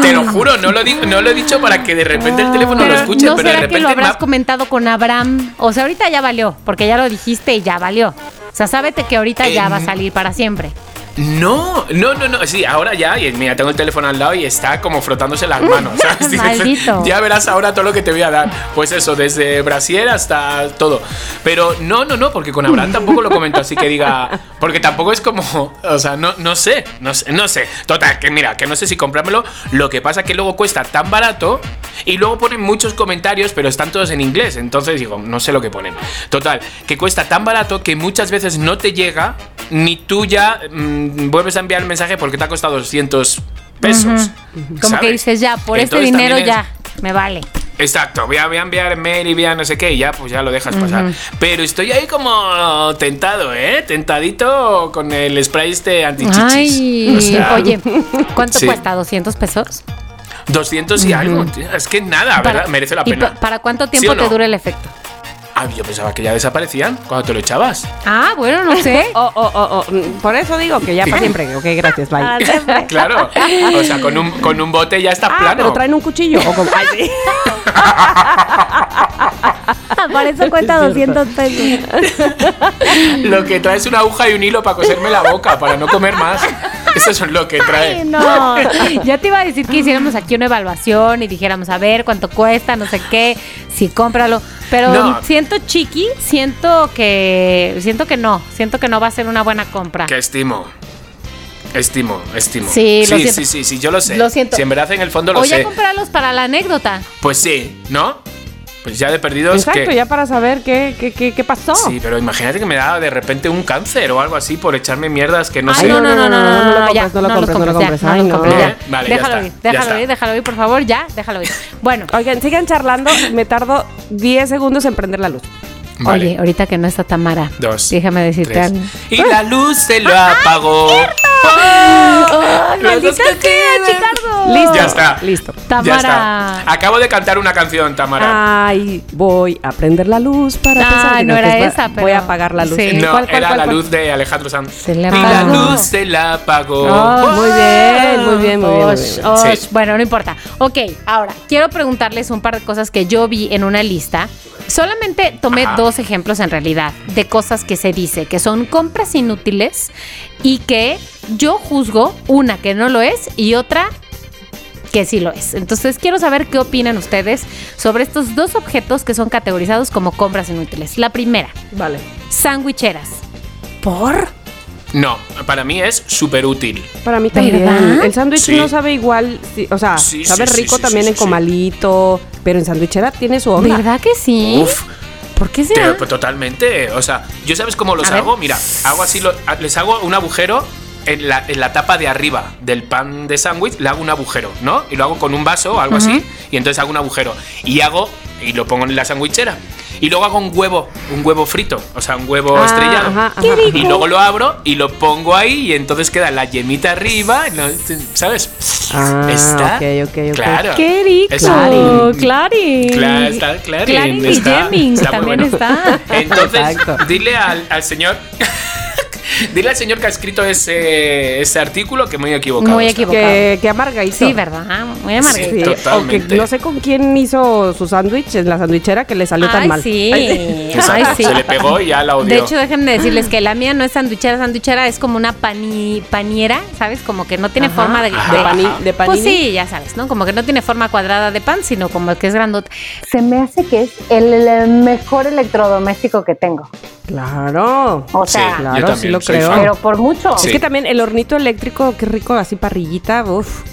Te lo juro, no lo, no lo he dicho para que de repente el teléfono lo escuche, ¿No pero de que repente lo me habrás ha- comentado con Abraham? O sea, ahorita ya valió, porque ya lo dijiste y ya valió. O sea, sábete que ahorita ya va a salir para siempre. No, no, no, no. Sí, ahora ya, y mira, tengo el teléfono al lado y está como frotándose las manos. ¿sabes? Maldito. Ya verás ahora todo lo que te voy a dar. Pues eso, desde brasier hasta todo. Pero no, no, no, porque con Abraham tampoco lo comento así que diga. Porque tampoco es como. O sea, no, no sé, no sé, no sé. Total, que mira, que no sé si comprármelo. Lo que pasa que luego cuesta tan barato y luego ponen muchos comentarios, pero están todos en inglés. Entonces digo, no sé lo que ponen. Total, que cuesta tan barato que muchas veces no te llega, ni tú ya mm, vuelves a enviar el mensaje porque te ha costado 200 pesos. Como que dices, ya, por este Entonces, dinero también es- ya, me vale. Exacto, voy a, voy a enviar mail y voy a no sé qué y ya, pues ya lo dejas pasar. Pero estoy ahí como tentado, ¿eh? Tentadito con el spray este antichichis. Ay, O sea, oye, ¿cuánto Sí. cuesta? ¿200 pesos? 200 y algo, tío, es que nada, Para- ¿verdad? Merece la ¿y pena. pa- ¿Para cuánto ¿Sí tiempo no? te dura el efecto? Ah, yo pensaba que ya desaparecían cuando te lo echabas. Ah, bueno, no sé. Oh, oh, oh, oh, mm, Por eso digo que ya para siempre. Ok, gracias, bye. Para siempre. Claro. O sea, con un, con un bote ya está Ah, plano. pero traen un cuchillo. O como, ay, sí. Por eso cuesta Es cierto. 200 pesos. Lo que trae es una aguja y un hilo para coserme la boca, para no comer más. Eso es lo que trae. Ay, no. Ya te iba a decir que hiciéramos aquí una evaluación y dijéramos, a ver cuánto cuesta, no sé qué, si cómpralo. Pero No. siento chiqui, siento que siento que no, siento que no va a ser una buena compra. Que estimo. Estimo, estimo. Sí, lo sí, siento. sí, sí, sí, yo lo sé. Lo siento. Si en verdad en el fondo lo Voy a sé. comprarlos para la anécdota. Pues sí, ¿no? Pues ya de perdidos Exacto, que. ya para saber qué, qué, qué, qué pasó. Sí, pero imagínate que me da de repente un cáncer o algo así por echarme mierdas que no Ay, sé. no, no, no, no, no, no, no lo ya, no lo compres, no lo compres. no no. compres. ¿Eh? Vale, déjalo ir, déjalo ir, déjalo ir, por favor, ya, déjalo ir. Bueno, Oigan, sigan charlando. Me tardo 10 segundos en prender la luz. Vale. oye, ahorita que no está Tamara, Dos. déjame decirte tres. algo. Y la luz se lo apagó. ¡Ay, Los maldita sea! Listo. Ya está. Listo. Ya Tamara. está. Acabo de cantar una canción, Tamara. Ay, voy a prender la luz para Ay, pensar que no era pues voy- esa, pero- Voy a apagar la luz. Sí. no, ¿Cuál, cuál, era cuál, la cuál? luz de Alejandro Sanz. Se le y la apagó. luz se la apagó. Oh, muy bien, muy bien, muy bien, muy Osh, bien. osh. Sí. Bueno, no importa. Ok, ahora, quiero preguntarles un par de cosas que yo vi en una lista. Solamente tomé Ajá. dos ejemplos en realidad de cosas que se dice que son compras inútiles y que yo juzgo, una que no lo es y otra que sí lo es. Entonces quiero saber qué opinan ustedes sobre estos dos objetos que son categorizados como compras inútiles. La primera, Vale. sandwicheras. ¿Por? No, para mí es súper útil. Para mí también. ¿Verdad? El sándwich Sí. no sabe igual, sí, o sea, Sí, sabe sí, rico sí, también sí, en sí. comalito, pero en sandwichera tiene su onda. ¿Verdad que sí? Uf. ¿Por qué Te- será? pues, totalmente. O sea, yo sabes cómo los A ver. hago. Mira, hago así, lo- les hago un agujero en la, en la tapa de arriba del pan de sándwich le hago un agujero, ¿no? Y lo hago con un vaso o algo así, y entonces hago un agujero. Y hago, y lo pongo en la sandwichera. Y luego hago un huevo, un huevo frito, o sea, un huevo Ah, estrellado. ajá, ajá. Y luego lo abro y lo pongo ahí y entonces queda la yemita arriba, ¿no? ¿sabes? Ah, Está. ok, ok, ok. Claro. ¡Qué rico! Es- ¡Clarín! Claro, está claro. Clarín y Jemmings muy también bueno. está. Entonces, Exacto. dile al, al señor. dile al señor que ha escrito ese, ese artículo que muy equivocado. Muy equivocado. Que, que amarga hizo. Sí, ¿verdad? Muy amarguito. Sí, Totalmente. O que no sé con quién hizo su sándwich en la sandwichera que le salió tan mal. sí. Ay, sí. Se le pegó y ya la odió. De hecho, déjenme decirles que la mía no es sanduchera, sanduchera es como una pani, paniera, ¿sabes? Como que no tiene Ajá. forma de, De, de- pani- de panini. Pues sí, ya sabes, ¿no? Como que no tiene forma cuadrada de pan, sino como que es grandota. Se me hace que es el, el mejor electrodoméstico que tengo. Claro. O Sí, sea, yo claro, también sí lo creo. fan. pero por mucho. Sí. Es que también el hornito eléctrico, qué rico, así parrillita, uff.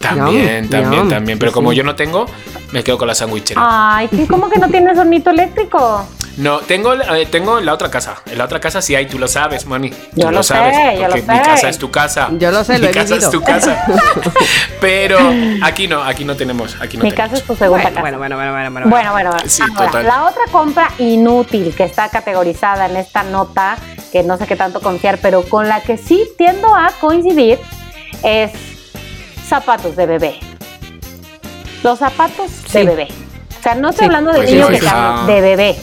También, Yum, también, yum. también. Pero Sí, como sí. yo no tengo, me quedo con la sandwichera. Ay, ¿qué? ¿cómo que no tienes hornito eléctrico? No, tengo, eh, tengo en la otra casa. En la otra casa sí hay, tú lo sabes, Moni. Yo Tú lo sé, sabes. yo lo porque sé. Mi casa es tu casa. Yo lo sé, Mi lo he casa vivido. es tu casa. Pero aquí no, aquí no tenemos. Aquí no Mi tenemos. casa es tu segunda Bueno, casa. bueno, bueno, bueno, bueno, bueno. Bueno, bueno, Sí, ahora, total. la otra compra inútil que está categorizada en esta nota, que no sé qué tanto confiar, pero con la que sí tiendo a coincidir, es zapatos de bebé. Los zapatos de bebé. O sea, no estoy Sí. hablando de Pues niño sí, que Ah. de bebé.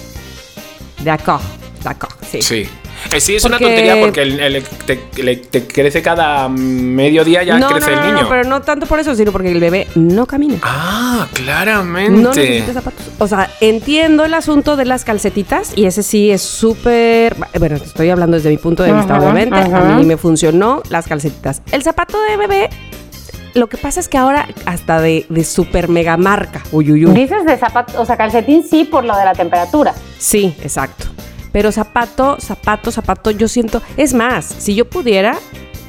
De acá, de acá, sí. Sí. Eh, sí, es una tontería porque el- el- te, le- te crece cada mediodía ya no, crece no, no, el no, niño. pero no tanto por eso, sino porque el bebé no camina. Ah, No claramente. necesita zapatos. O sea, entiendo el asunto de las calcetitas y ese sí es súper. Bueno, estoy hablando desde mi punto de vista, obviamente. A mí me funcionó las calcetitas. El zapato de bebé, lo que pasa es que ahora hasta de, de super mega marca. Uy, uy, uy. Dices de zapatos, o sea, calcetín sí por lo de la temperatura. Sí, exacto. Pero zapato, zapato, zapato, yo siento. Es más, si yo pudiera,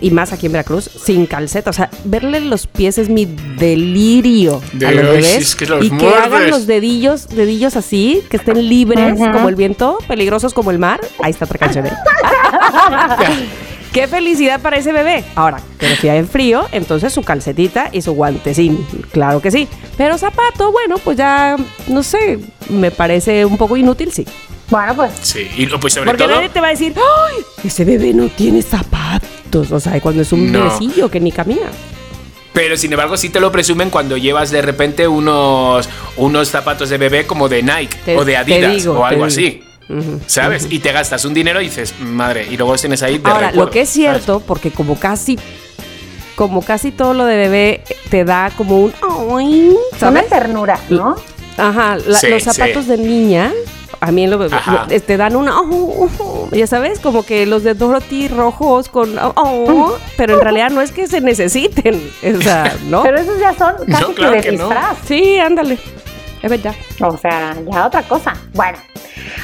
y más aquí en Veracruz, sin calceta, o sea, verle los pies es mi delirio De- a los bebés. sí, es que los y que hagan los dedillos, dedillos así, que estén libres como el viento, peligrosos como el mar. Ahí está otra canción. ¿eh? Qué felicidad para ese bebé. Ahora, pero si hay frío, entonces su calcetita y su guantecín. Claro que sí. Pero zapato, bueno, pues ya, no sé, me parece un poco inútil, sí. Bueno, pues Sí, y pues sobre Porque todo. nadie te va a decir, ¡ay! Ese bebé no tiene zapatos. O sea, cuando es un No. bebecillo que ni camina. Pero sin embargo, sí te lo presumen cuando llevas de repente unos, unos zapatos de bebé como de Nike Te- o de Adidas digo, o algo te ¿Sabes? Y te gastas un dinero y dices, madre, y luego los tienes ahí de Ahora, recuerdo, lo que es cierto, porque como casi, como casi todo lo de bebé te da como un, ¡ay! una ternura, ¿no? Ajá, la- Sí, los zapatos de niña, a mí lo, lo- te dan una, oh, oh, ya sabes, como que los de Dorothy rojos con, oh, oh, pero en realidad no es que se necesiten, o sea, ¿no? Pero esos ya son casi No, que de que no. Sí, ándale, es verdad. O sea, ya otra cosa. Bueno,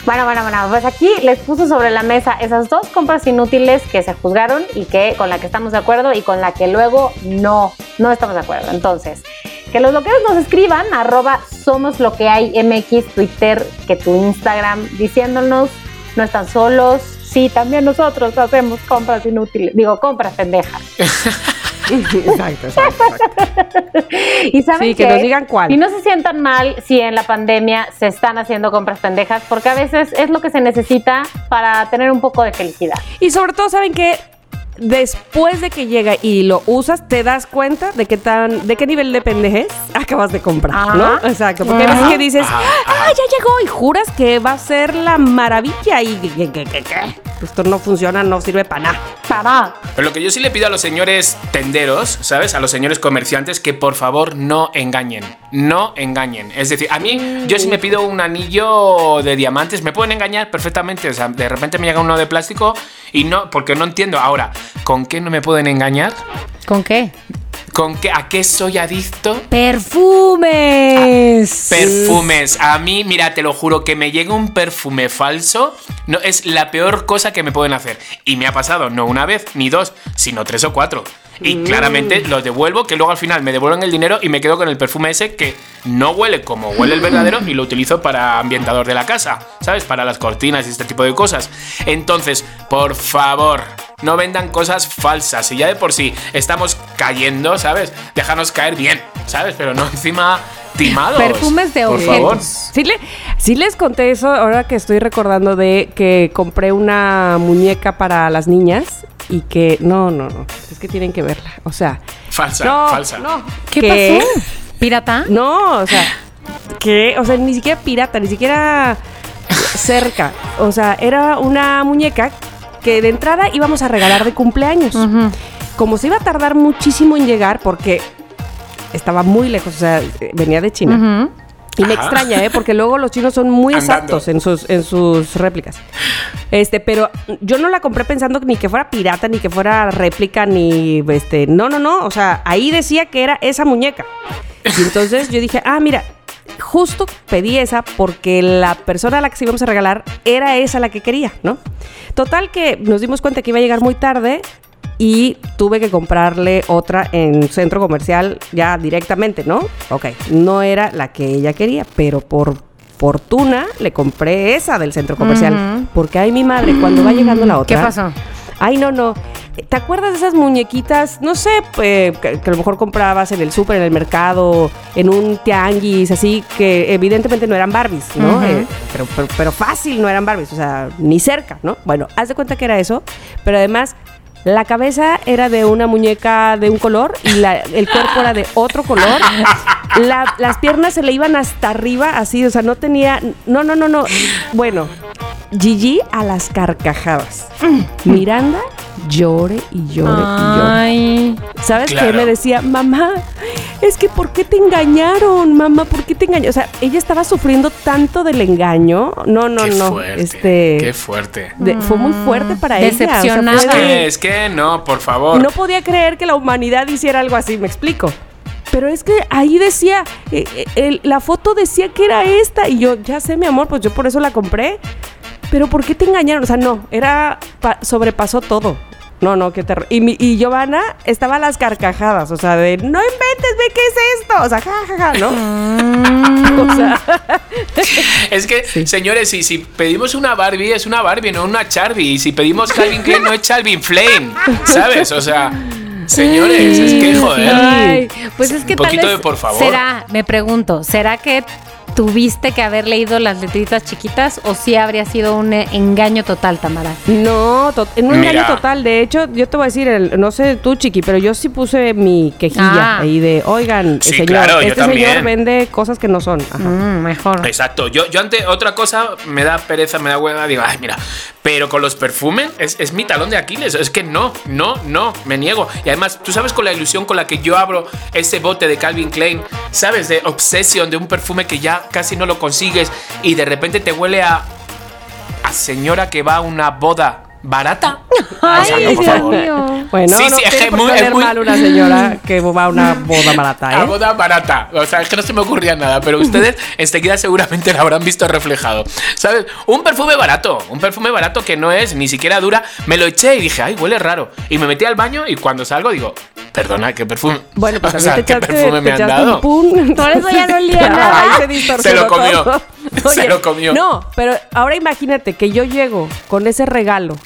bueno, bueno, bueno. Pues aquí les puso sobre la mesa esas dos compras inútiles que se juzgaron y que con la que estamos de acuerdo y con la que luego no, no estamos de acuerdo. Entonces, que los loqueros nos escriban, arroba somos lo que hay MX, Twitter, que tu Instagram, diciéndonos, no están solos. Sí, también nosotros hacemos compras inútiles, digo, compras pendejas. exacto, exacto, exacto. Y saben Sí, que qué? nos digan cuál. Y no se sientan mal si en la pandemia se están haciendo compras pendejas, porque a veces es lo que se necesita para tener un poco de felicidad. Y sobre todo, ¿saben que Después de que llega y lo usas, te das cuenta de qué tan, de qué nivel de pendejez acabas de comprar, Ajá. ¿no? Exacto. Porque a veces que dices, Ajá, ah, ajá. ya llegó y juras que va a ser la maravilla y que, que, que, que, que. Esto no funciona, no sirve para nada. Para. Pero lo que yo sí le pido a los señores tenderos, ¿sabes? A los señores comerciantes que por favor no engañen. No engañen. Es decir, a mí, yo si me pido un anillo de diamantes, me pueden engañar perfectamente. O sea, de repente me llega uno de plástico y no, porque no entiendo. Ahora, ¿con qué no me pueden engañar? ¿Con qué? ¿Con qué? ¿A qué soy adicto? Perfumes. Perfumes. A mí, mira, te lo juro, que me llegue un perfume falso no, es la peor cosa que me pueden hacer. Y me ha pasado no una vez, ni dos, sino tres o cuatro. Y claramente los devuelvo, que luego al final me devuelven el dinero y me quedo con el perfume ese que no huele como huele el verdadero y lo utilizo para ambientador de la casa, ¿sabes? Para las cortinas y este tipo de cosas. Entonces, por favor, no vendan cosas falsas. Y ya de por sí estamos cayendo, ¿sabes? Déjanos caer bien, ¿sabes? Pero no encima timados. Perfumes de por objetos. favor. Sí, le, sí les conté eso ahora que estoy recordando de que compré una muñeca para las niñas y que no, no, no, es que tienen que verla. O sea, Falsa, no, falsa. no. ¿Qué que- pasó? ¿Pirata? No, o sea, que, o sea, ni siquiera pirata, ni siquiera cerca. O sea, era una muñeca que de entrada íbamos a regalar de cumpleaños. Como se iba a tardar muchísimo en llegar porque estaba muy lejos, o sea, venía de China. Y me Ajá. extraña, ¿eh? Porque luego los chinos son muy Andando. exactos en sus, en sus réplicas. Este, pero yo no la compré pensando ni que fuera pirata, ni que fuera réplica, ni este. No, no, no. O sea, ahí decía que era esa muñeca. Y entonces yo dije, ah, mira, justo pedí esa porque la persona a la que se íbamos a regalar era esa la que quería, ¿no? Total que nos dimos cuenta que iba a llegar muy tarde y tuve que comprarle otra en centro comercial ya directamente, ¿no? Ok, no era la que ella quería, pero por fortuna le compré esa del centro comercial. Porque ay, mi madre, cuando va llegando la otra. ¿Qué pasó? Ay, no, no. ¿Te acuerdas de esas muñequitas? No sé, eh, que, que a lo mejor comprabas en el súper, en el mercado, en un tianguis, así, que evidentemente no eran Barbies, ¿no? Eh, pero, pero, pero fácil no eran Barbies, o sea, ni cerca, ¿no? Bueno, haz de cuenta que era eso, pero además la cabeza era de una muñeca de un color y la- el cuerpo era de otro color. La- las piernas se le iban hasta arriba, así, o sea, no tenía. No, no, no, no. Bueno, Gigi a las carcajadas. Miranda llore y llore y llore. Ay. ¿Sabes qué? Me decía, mamá, es que ¿por qué te engañaron? Mamá, ¿por qué te engañaron? O sea, ella estaba sufriendo tanto del engaño. No, no, qué no. fuerte. Este. Qué fuerte. de- fue muy fuerte para ella. o sea, Decepcionada. Es que, es que no, por favor. no podía creer que la humanidad hiciera algo así, me explico. Pero es que ahí decía, eh, eh, el- la foto decía que era esta. Y yo, ya sé, mi amor, pues yo por eso la compré. Pero ¿por qué te engañaron? O sea, no, era, pa- sobrepasó todo. No, no, qué terror. Y, mi- y Giovanna estaba a las carcajadas, o sea, de, no inventes, ve qué es esto. O sea, ja, ja, ja, ¿no? O sea, Es que, señores, si, si pedimos una Barbie, es una Barbie, no una Charlie. Y si pedimos Calvin Klein, no es Calvin Flame. ¿Sabes? O sea, señores, es que joder. Ay, pues es que Un tal poquito vez de por favor. será, me pregunto, ¿será que tuviste que haber leído las letritas chiquitas o sí habría sido un eh, engaño total, Tamara? no, to- en un Mira. engaño total. De hecho, yo te voy a decir, el- no sé tú, Chiqui, pero yo sí puse mi quejilla Ah. ahí de, oigan, Sí, señor, claro, este también. señor vende cosas que no son. Ajá. Mm, mejor. Exacto. Yo, yo ante otra cosa me da pereza, me da hueva, digo, ay, mira. Pero con los perfumes es, es mi talón de Aquiles. Es que no, no, no, me niego. Y además, tú sabes con la ilusión con la que yo abro ese bote de Calvin Klein, ¿sabes? De Obsession, de un perfume que ya casi no lo consigues y de repente te huele a. a señora que va a una boda barata. O sea, no, por favor. mío. Bueno, Sí, no sí, es que muy- es muy- mal una señora que va a una boda barata, A ¿eh? boda barata. O sea, es que no se me ocurría nada, pero ustedes enseguida seguramente lo habrán visto reflejado. ¿Sabes? Un perfume barato, un perfume barato que no es ni siquiera dura. Me lo eché y dije, ay, huele raro. Y me metí al baño y cuando salgo digo, perdona, ¿qué perfume? Bueno, pues o también sea, te ¿qué echaste, perfume te me han dado? un pum. Por eso ya no olía Claro, nada. Ahí se distorsionó Se lo comió. todo. Se lo comió. No, pero ahora imagínate que yo llego con ese regalo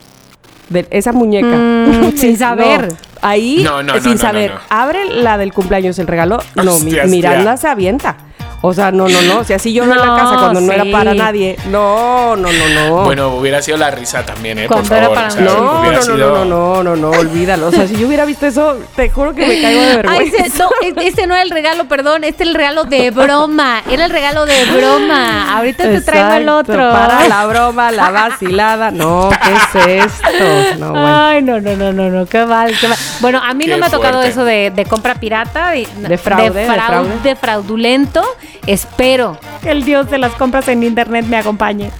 de esa muñeca. Mm, sin saber. No, ahí, No, no, eh, sin no, saber. no, no. Abre la del cumpleaños el regalo. No, mi- Hostia, hostia. Miranda se avienta. O sea, no, no, no. Si así yo en la No, casa cuando no era para nadie. No, no, no, no. Bueno, hubiera sido la risa también, ¿eh? Cuando Por era favor. para o sea, no, no, no, sido- no, no, no, no, olvídalo. O sea, si yo hubiera visto eso, te juro que me caigo de Ay, vergüenza. ese, no, e- ese no era el regalo, perdón, este es el regalo de broma. Era el regalo de broma. Ahorita te traigo el otro. Para la broma, la vacilada. No, ¿qué es esto? No, bueno. Ay, no, no, no, no, no, qué mal, qué mal. Bueno, a mí no me ha tocado eso de, de compra pirata. De fraude, de frau- fraude. de fraudulento. Espero que el dios de las compras en internet me acompañe.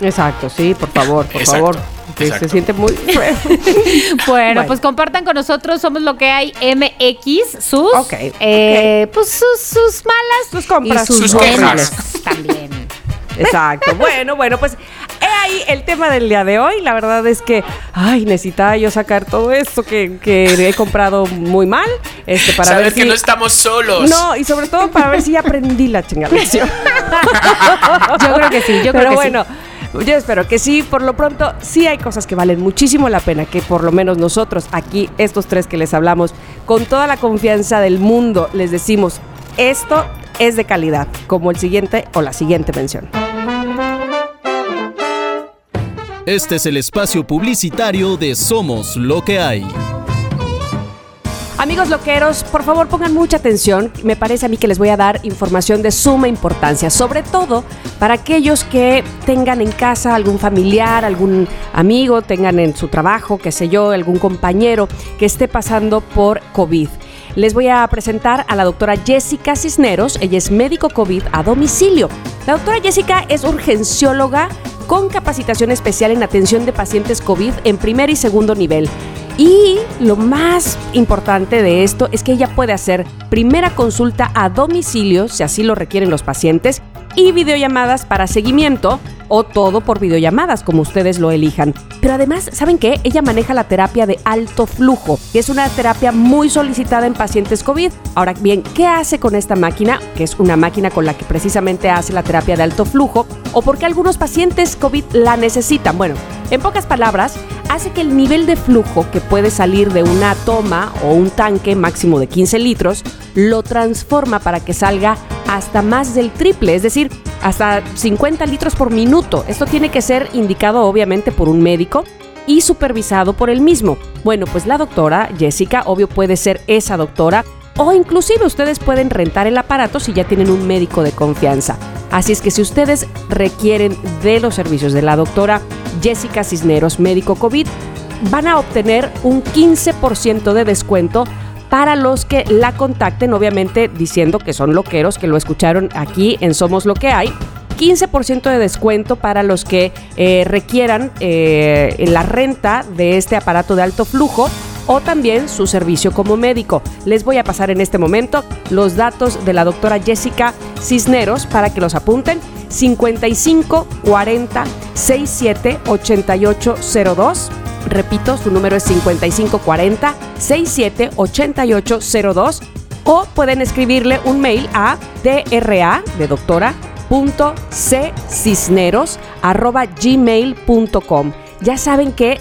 Exacto, sí, por favor, por Exacto, favor. Se siente muy feo. Bueno, Bueno. pues compartan con nosotros, somos lo que hay MX, sus, Ok, eh, pues sus, sus malas Sus compras. y sus, Sus buenas quejas. también. Exacto. Bueno, bueno, pues he ahí el tema del día de hoy. La verdad es que, ay, necesitaba yo sacar todo esto que, que he comprado muy mal. Este, para Saber ver que si. no estamos solos. No, y sobre todo para ver si ya aprendí la chingada lección. Yo creo que sí, yo creo Pero que bueno, Yo espero que sí, por lo pronto sí hay cosas que valen muchísimo la pena, que por lo menos nosotros aquí, estos tres que les hablamos, con toda la confianza del mundo, les decimos, esto es de calidad, como el siguiente o la siguiente mención. Este es el espacio publicitario de Somos lo que hay. Amigos loqueros, por favor pongan mucha atención. Me parece a mí que les voy a dar información de suma importancia, sobre todo para aquellos que tengan en casa algún familiar, algún amigo, tengan en su trabajo, qué sé yo, algún compañero que esté pasando por COVID. Les voy a presentar a la doctora Jessica Cisneros. Ella es médico COVID a domicilio. La doctora Jessica es urgencióloga con capacitación especial en atención de pacientes COVID en primer y segundo nivel. Y lo más importante de esto es que ella puede hacer primera consulta a domicilio, si así lo requieren los pacientes, y videollamadas para seguimiento o todo por videollamadas, como ustedes lo elijan. Pero además, ¿saben qué? Ella maneja la terapia de alto flujo, que es una terapia muy solicitada en pacientes COVID. Ahora bien, ¿qué hace con esta máquina? Que es una máquina con la que precisamente hace la terapia de alto flujo, o porque algunos pacientes COVID la necesitan. Bueno, en pocas palabras, hace que el nivel de flujo que puede salir de una toma o un tanque máximo de 15 litros lo transforma para que salga hasta más del triple, es decir, hasta 50 litros por minuto. Esto tiene que ser indicado obviamente por un médico y supervisado por el mismo. Bueno, pues la doctora Jessica, obvio puede ser esa doctora o inclusive ustedes pueden rentar el aparato si ya tienen un médico de confianza. Así es que si ustedes requieren de los servicios de la doctora Jessica Cisneros, médico COVID, van a obtener un 15% de descuento para los que la contacten, obviamente diciendo que son loqueros, que lo escucharon aquí en Somos Lo que hay. 15% de descuento para los que eh, requieran eh, la renta de este aparato de alto flujo o también su servicio como médico. Les voy a pasar en este momento los datos de la doctora Jessica Cisneros para que los apunten. 55 40 67 88 02. Repito, su número es 5540 67 88 02 o pueden escribirle un mail a dra de doctora punto arroba gmail.com. Ya saben que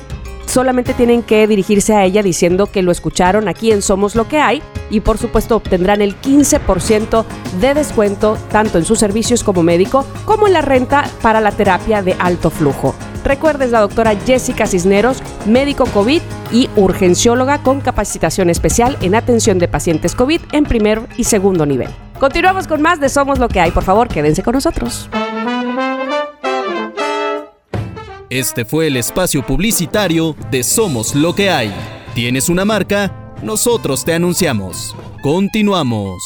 solamente tienen que dirigirse a ella diciendo que lo escucharon aquí en Somos lo que hay y por supuesto obtendrán el 15% de descuento tanto en sus servicios como médico como en la renta para la terapia de alto flujo. Recuerdes la doctora Jessica Cisneros, médico COVID y urgencióloga con capacitación especial en atención de pacientes COVID en primer y segundo nivel. Continuamos con más de Somos lo que hay. Por favor, quédense con nosotros. Este fue el espacio publicitario de Somos lo que hay. ¿Tienes una marca? Nosotros te anunciamos. Continuamos.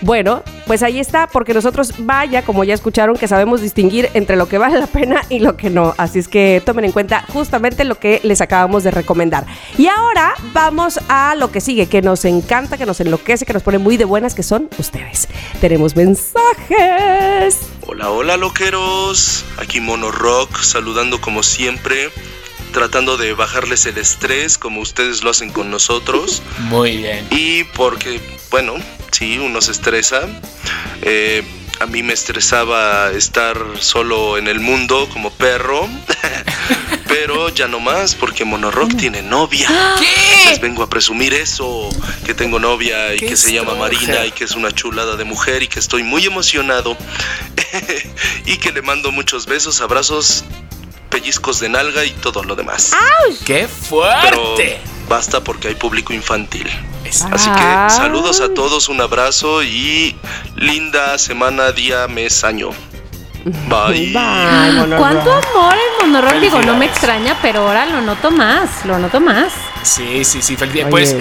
Bueno, pues ahí está, porque nosotros, vaya, como ya escucharon, que sabemos distinguir entre lo que vale la pena y lo que no. Así es que tomen en cuenta justamente lo que les acabamos de recomendar. Y ahora vamos a lo que sigue, que nos encanta, que nos enloquece, que nos pone muy de buenas, que son ustedes. Tenemos mensajes. Hola, hola loqueros. Aquí Mono Rock, saludando como siempre tratando de bajarles el estrés como ustedes lo hacen con nosotros. Muy bien. Y porque, bueno, sí, uno se estresa. Eh, a mí me estresaba estar solo en el mundo como perro. Pero ya no más porque Monorock tiene novia. ¿Qué? Les vengo a presumir eso, que tengo novia y ¡Qué que se llama! Marina y que es una chulada de mujer y que estoy muy emocionado y que le mando muchos besos, abrazos, pellizcos de nalga y todo lo demás. ¡Qué Pero fuerte! basta porque hay público infantil. Así Ah. que saludos a todos, un abrazo y linda semana, día, mes, año. Bye. Bye, ¿Cuánto amor el monorrock? Digo, no me extraña, pero ahora lo noto más, lo noto más. Sí, sí, sí. Oye. Pues,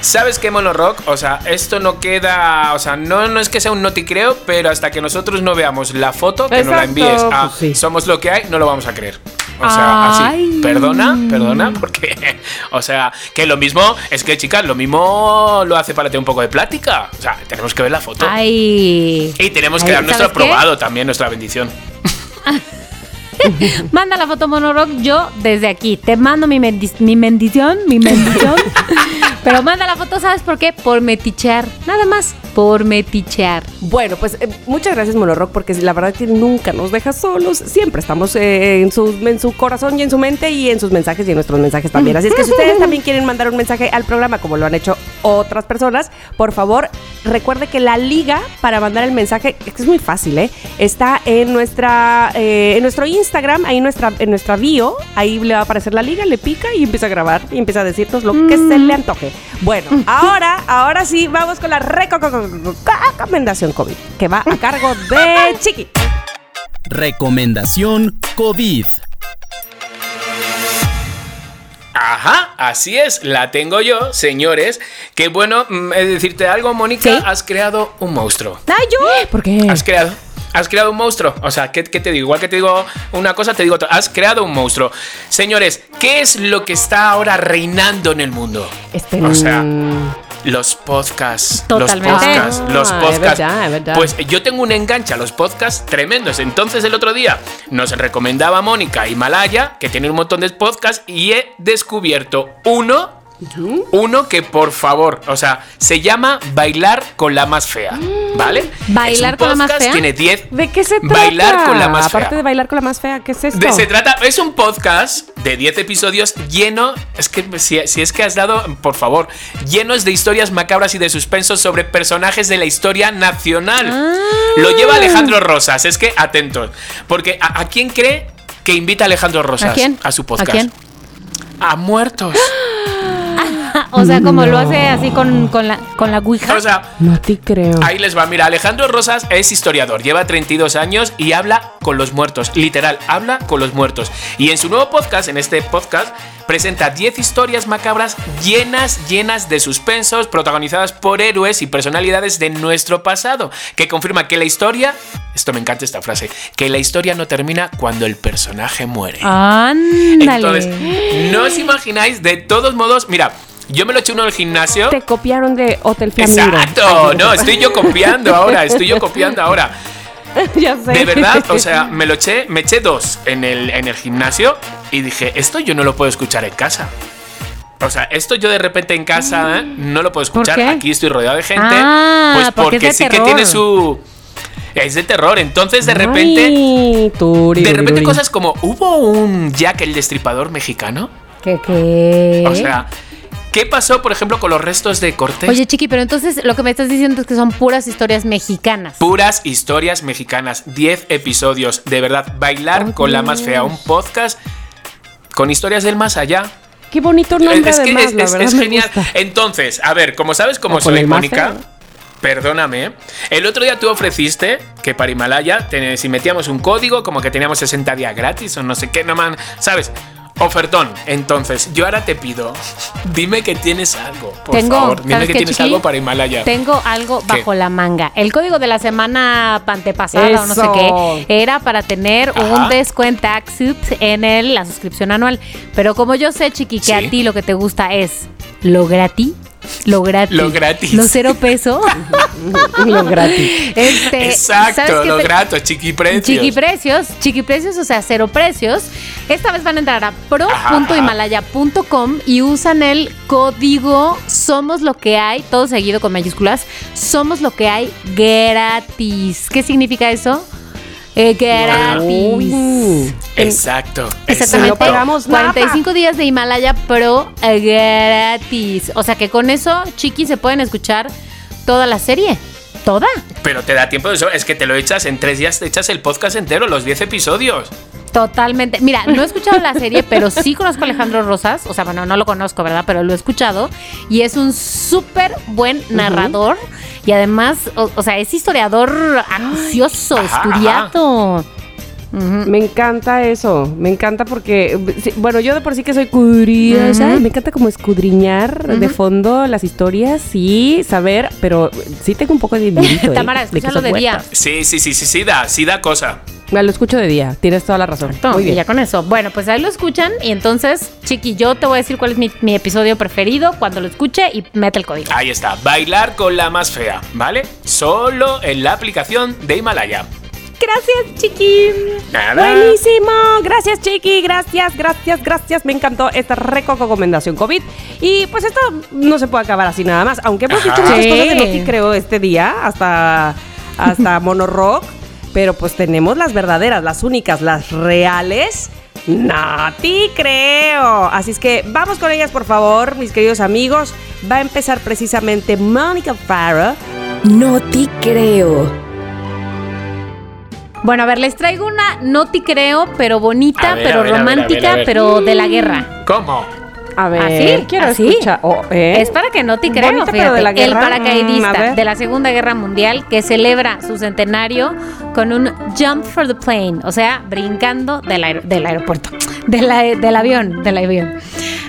¿sabes qué, Mono Rock? O sea, esto no queda. O sea, no, no es que sea un no te creo, pero hasta que nosotros no veamos la foto, que nos la envíes a pues sí. Somos lo que hay, no lo vamos a creer. O sea, así. Perdona, perdona, porque. O sea, que lo mismo. Es que, chicas, lo mismo lo hace para tener un poco de plática. O sea, tenemos que ver la foto. Ay. Y tenemos que Ay, dar nuestro aprobado también, nuestra bendición. Manda la foto monorock, yo desde aquí te mando mi, bendi- mi bendición, mi bendición. Pero manda la foto, ¿sabes por qué? Por metichear, nada más. por metichear. Bueno, pues eh, muchas gracias Monorock porque la verdad que nunca nos deja solos. Siempre estamos eh, en, su, en su corazón y en su mente y en sus mensajes y en nuestros mensajes también. Así es que si ustedes también quieren mandar un mensaje al programa como lo han hecho otras personas, por favor recuerde que la liga para mandar el mensaje es que es muy fácil, ¿eh? Está en nuestra eh, en nuestro Instagram, ahí nuestra en nuestra bio, ahí le va a aparecer la liga, le pica y empieza a grabar y empieza a decirnos lo que se le antoje. Bueno, ahora ahora sí vamos con la recomendación COVID que va a cargo de Chiqui. Recomendación COVID. Ajá, así es, la tengo yo, señores. Que bueno, mm, de decirte algo, Mónica, ¿Sí? has creado un monstruo. ¡Ay, yo! ¿Por qué? Has creado. Has creado un monstruo. O sea, ¿qué, qué te digo? Igual que te digo una cosa, te digo otra. Has creado un monstruo. Señores, ¿qué es lo que está ahora reinando en el mundo? Este, O sea, Los podcasts. Totalmente. Los podcasts. Los Ah, es podcasts. verdad, es verdad. Pues yo tengo un enganche a los podcasts tremendos. Entonces el otro día nos recomendaba Mónica Himalaya, que tiene un montón de podcasts, y he descubierto uno. Uno que por favor, o sea, se llama Bailar con la más fea, ¿vale? ¿Bailar con la más fea? Tiene 10. ¿De qué se trata? Bailar con la más Aparte fea. de bailar con la más fea, ¿qué es esto? De- se trata, es un podcast de 10 episodios lleno, es que si, si es que has dado, por favor, llenos de historias macabras y de suspensos sobre personajes de la historia nacional. Ah. Lo lleva Alejandro Rosas, es que atentos, porque ¿a, a quién cree que invita a Alejandro Rosas ¿A quién? su podcast? ¿A quién? A muertos. O sea, como lo hace así con, con la, con la ouija. O sea, No te creo. Ahí les va, mira, Alejandro Rosas es historiador, lleva 32 años y habla con los muertos, literal, habla con los muertos. Y en su nuevo podcast, en este podcast, presenta 10 historias macabras llenas, llenas de suspensos, protagonizadas por héroes y personalidades de nuestro pasado, que confirma que la historia, esto me encanta esta frase, que la historia no termina cuando el personaje muere. Ándale. Entonces, no os imagináis, de todos modos, mira, yo me lo eché uno en el gimnasio. Te copiaron de Hotel Flamingo. Exacto, no, estoy yo copiando ahora, estoy yo copiando ahora. ya sé. De verdad, o sea, me lo eché, me eché dos en el, en el gimnasio y dije, esto yo no lo puedo escuchar en casa. O sea, esto yo de repente en casa ¿eh? no lo puedo escuchar. qué? Aquí estoy rodeado de gente. Ah, pues porque porque, sí que terror. tiene su. Es de terror. Entonces, de repente. Ay, turi, De repente turi. cosas como. ¿Hubo un Jack el Destripador mexicano? ¿Qué, qué? O sea, ¿qué pasó, por ejemplo, con los restos de Cortés? Oye, Chiqui, pero entonces lo que me estás diciendo es que son puras historias mexicanas. Puras historias mexicanas, 10 episodios, de verdad, bailar Oh, con la más fea, un podcast con historias del más allá. Qué bonito nombre es que además, es, la es- verdad es me genial. gusta. Entonces, a ver, como sabes cómo O con soy Mónica, perdóname, el otro día tú ofreciste que para Himalaya, te- si metíamos un código, como que teníamos 60 días gratis o no sé qué, no man, ¿sabes? Ofertón. Entonces, yo ahora te pido, dime que tienes algo, por Tengo, favor. Dime ¿sabes que tienes Chiqui? algo para Himalaya. Tengo algo ¿Qué? bajo la manga. El código de la semana antepasada o no sé qué era para tener Ajá. un descuento en el, la suscripción anual. Pero como yo sé, Chiqui, que Sí. a ti lo que te gusta es lo gratis, lo gratis, Lo gratis. lo cero peso. Lo gratis. este, ¿sabes Exacto, lo te- grato, chiqui precios. Chiqui precios, chiqui precios, o sea, cero precios. Esta vez van a entrar a pro.himalaya.com y usan el código Somos lo que hay, todo seguido con mayúsculas. Somos lo que hay gratis. ¿Qué significa eso? Eh, gratis. Uy. Exacto. Exactamente. No pagamos nada. 45 días de Himalaya Pro eh, gratis. O sea que con eso, chiqui, se pueden escuchar toda la serie. ¿Toda? Pero te da tiempo de eso. Es que te lo echas en tres días, te echas el podcast entero, los 10 episodios. Totalmente. Mira, no he escuchado la serie, pero sí conozco a Alejandro Rosas. O sea, bueno, no lo conozco, ¿verdad? Pero lo he escuchado. Y es un súper buen narrador. Y además, o, o sea, es historiador acucioso, Ajá, Me encanta eso, me encanta porque, bueno, yo de por sí que soy curiosa, me encanta como escudriñar de fondo las historias y saber, pero sí tengo un poco de miedito, ¿eh? Tamara, que escúchalo de día. Sí, sí, sí, sí, sí da, sí da cosa. Me lo escucho de día, tienes toda la razón. No, Muy y bien. ya con eso. Bueno, pues ahí lo escuchan. Y entonces, Chiqui, yo te voy a decir cuál es mi, mi episodio preferido cuando lo escuche y mete el código. Ahí está, bailar con la más fea, ¿vale? Solo en la aplicación de Himalaya. Gracias, chiqui. Nada. Buenísimo, gracias Chiqui, gracias, gracias, gracias, me encantó esta recomendación COVID y pues esto no se puede acabar así nada más, aunque hemos Ajá. dicho muchas Sí. cosas de Noti creo este día, hasta, hasta Monorock, pero pues tenemos las verdaderas, las únicas, las reales. Nati creo. Así es que vamos con ellas, por favor, mis queridos amigos. Va a empezar precisamente Monica Farah. No te creo. Bueno, a ver, les traigo una no te creo, pero bonita, ver, pero ver, romántica, ver. pero de la guerra. ¿Cómo? A ver, ¿Así? quiero ¿Así? escuchar. Oh, ¿eh? Es para que no te creo, Bonita, pero fíjate. de la El guerra. Mm, a paracaidista ver. de la Segunda Guerra Mundial que celebra su centenario con un jump for the plane, o sea, brincando del, aer- del aeropuerto, de la- del avión, del avión.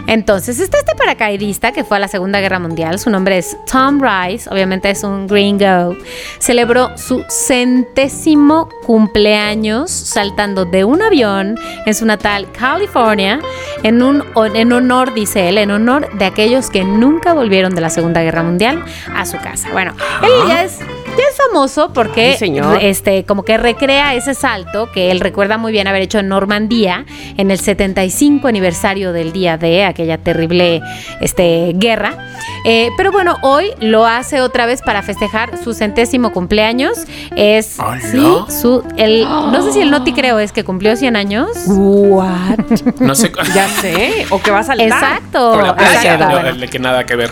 Entonces, está este paracaidista que fue a la Segunda Guerra Mundial, su nombre es Tom Rice, obviamente es un gringo, celebró su centésimo cumpleaños saltando de un avión en su natal California en, un, en honor, dice él, en honor de aquellos que nunca volvieron de la Segunda Guerra Mundial a su casa. Bueno, él ya es, ya es famoso porque señor. este, como que recrea ese salto que él recuerda muy bien haber hecho en Normandía en el 75 aniversario del día de aquella terrible este, guerra. Eh, pero bueno, hoy lo hace otra vez para festejar su centésimo cumpleaños. Es sí, su el no sé si el noti creo es que cumplió 100 años. What? No sé. ya sé. O que va a saltar. Exacto. Por la playa, exacto. no, bueno. el que nada que ver.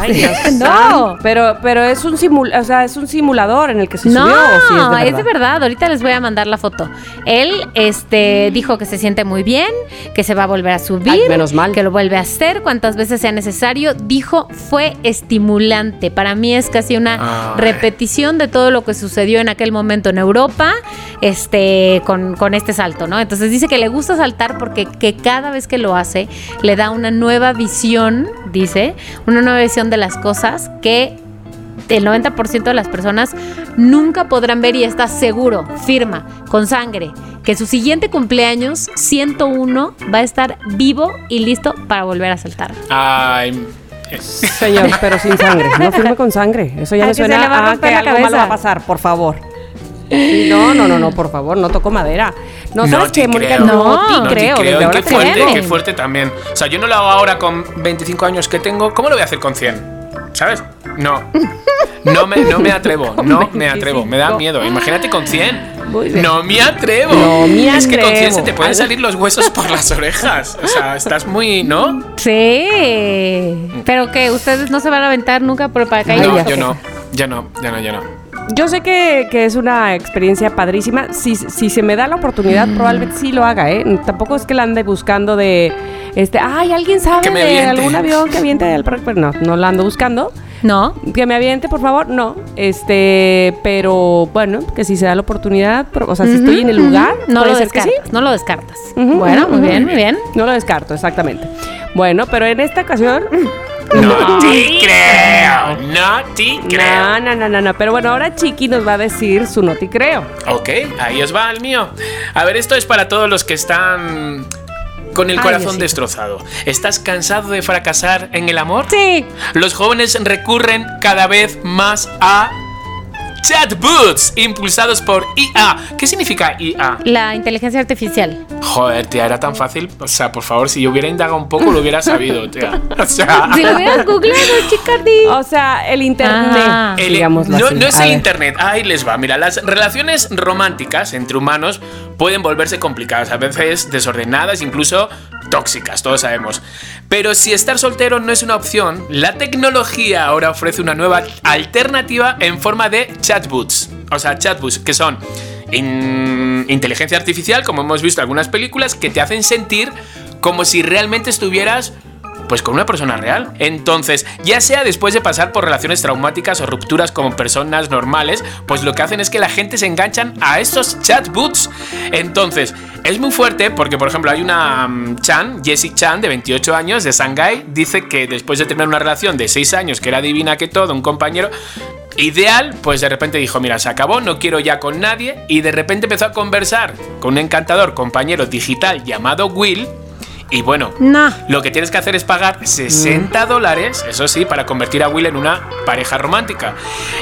Ay, Dios No. Pero, pero es un simul o sea, es un simulador en el que se No, subió. ¿o sí es de es de verdad. Ahorita les voy a mandar la foto. Él este, dijo que se siente muy bien, que se va a volver a subir. Ay, menos mal. Que lo vuelve a hacer cuantas veces sea necesario. Dijo, fue estimulante. Para mí es casi una Ay. repetición de todo lo que sucedió en aquel momento en Europa este, con, con este salto, ¿no? Entonces dice que le gusta saltar porque que cada vez que lo hace le da una nueva visión, dice, una nueva visión de las cosas que el 90% de las personas nunca podrán ver y está seguro, firma, con sangre, que su siguiente cumpleaños, 101, va a estar vivo y listo para volver a saltar. Ay. Señor, pero sin sangre. No firme con sangre. Eso ya Ay, me suena a a que la algo malo va a pasar, por favor. Sí, No, no, no, no, por favor, no toco madera. No, ¿sabes te qué, Mónica? creo. No, No, te no te creo. creo. desde ahora qué te fuerte, digo. qué fuerte también. O sea, yo no lo hago ahora con 25 años que tengo. ¿Cómo lo voy a hacer con 100? ¿Sabes? No. No me, no me atrevo. No me atrevo. Me da 25. miedo. Imagínate con 100. Muy bien. No me atrevo. No me es que con 100 se atrevo. te pueden salir los huesos por las orejas. O sea, estás muy. ¿No? Sí. Pero que ustedes no se van a aventar nunca por el paracaídas. No, yo no. Ya no, ya no, ya no. Yo sé que, que es una experiencia padrísima. Si, si se me da la oportunidad, Mm. probablemente sí lo haga, ¿eh? Tampoco es que la ande buscando de, este, ay, ¿alguien sabe de algún avión que aviente del parque? No, no la ando buscando. No. Que me aviente, por favor, no. Este, pero bueno, que si se da la oportunidad, pero, o sea, si estoy en el lugar, no lo ser que sí. descartas, no lo descartas. Bueno, muy bien, muy bien. No lo descarto, exactamente. Bueno, pero en esta ocasión, No te creo. No te creo. no, no, no, no, no. Pero bueno, ahora Chiqui nos va a decir su noti creo. Ok, ahí os va el mío. A ver, esto es para todos los que están con el Ay, corazón Diosito. destrozado. ¿Estás cansado de fracasar en el amor? Sí. Los jóvenes recurren cada vez más a chatbots impulsados por IA. ¿Qué significa IA? La inteligencia artificial. Joder, tía, era tan fácil. O sea, por favor, si yo hubiera indagado un poco, lo hubiera sabido, tía. O sea, Si lo hubieras googleado, Chicardi. O sea, el internet, Ah. El- digámoslo no, así. no es A el ver. internet, ahí les va. Mira, las relaciones románticas entre humanos pueden volverse complicadas, a veces desordenadas, incluso tóxicas, todos sabemos. Pero si estar soltero no es una opción, la tecnología ahora ofrece una nueva alternativa en forma de chatbots. O sea, chatbots que son in- inteligencia artificial, como hemos visto en algunas películas, que te hacen sentir como si realmente estuvieras pues con una persona real. Entonces, ya sea después de pasar por relaciones traumáticas o rupturas como personas normales, pues lo que hacen es que la gente se enganchan a estos chatbots. Entonces, es muy fuerte porque, por ejemplo, hay una mm, Chan, Jessie Chan, de 28 años, de Shanghai, dice que después de tener una relación de 6 años, que era divina que todo, un compañero, ideal, pues de repente dijo, mira, se acabó, no quiero ya con nadie, y de repente empezó a conversar con un encantador compañero digital llamado Will, Y bueno, No. lo que tienes que hacer es pagar 60 dólares, eso sí, para convertir a Will en una pareja romántica.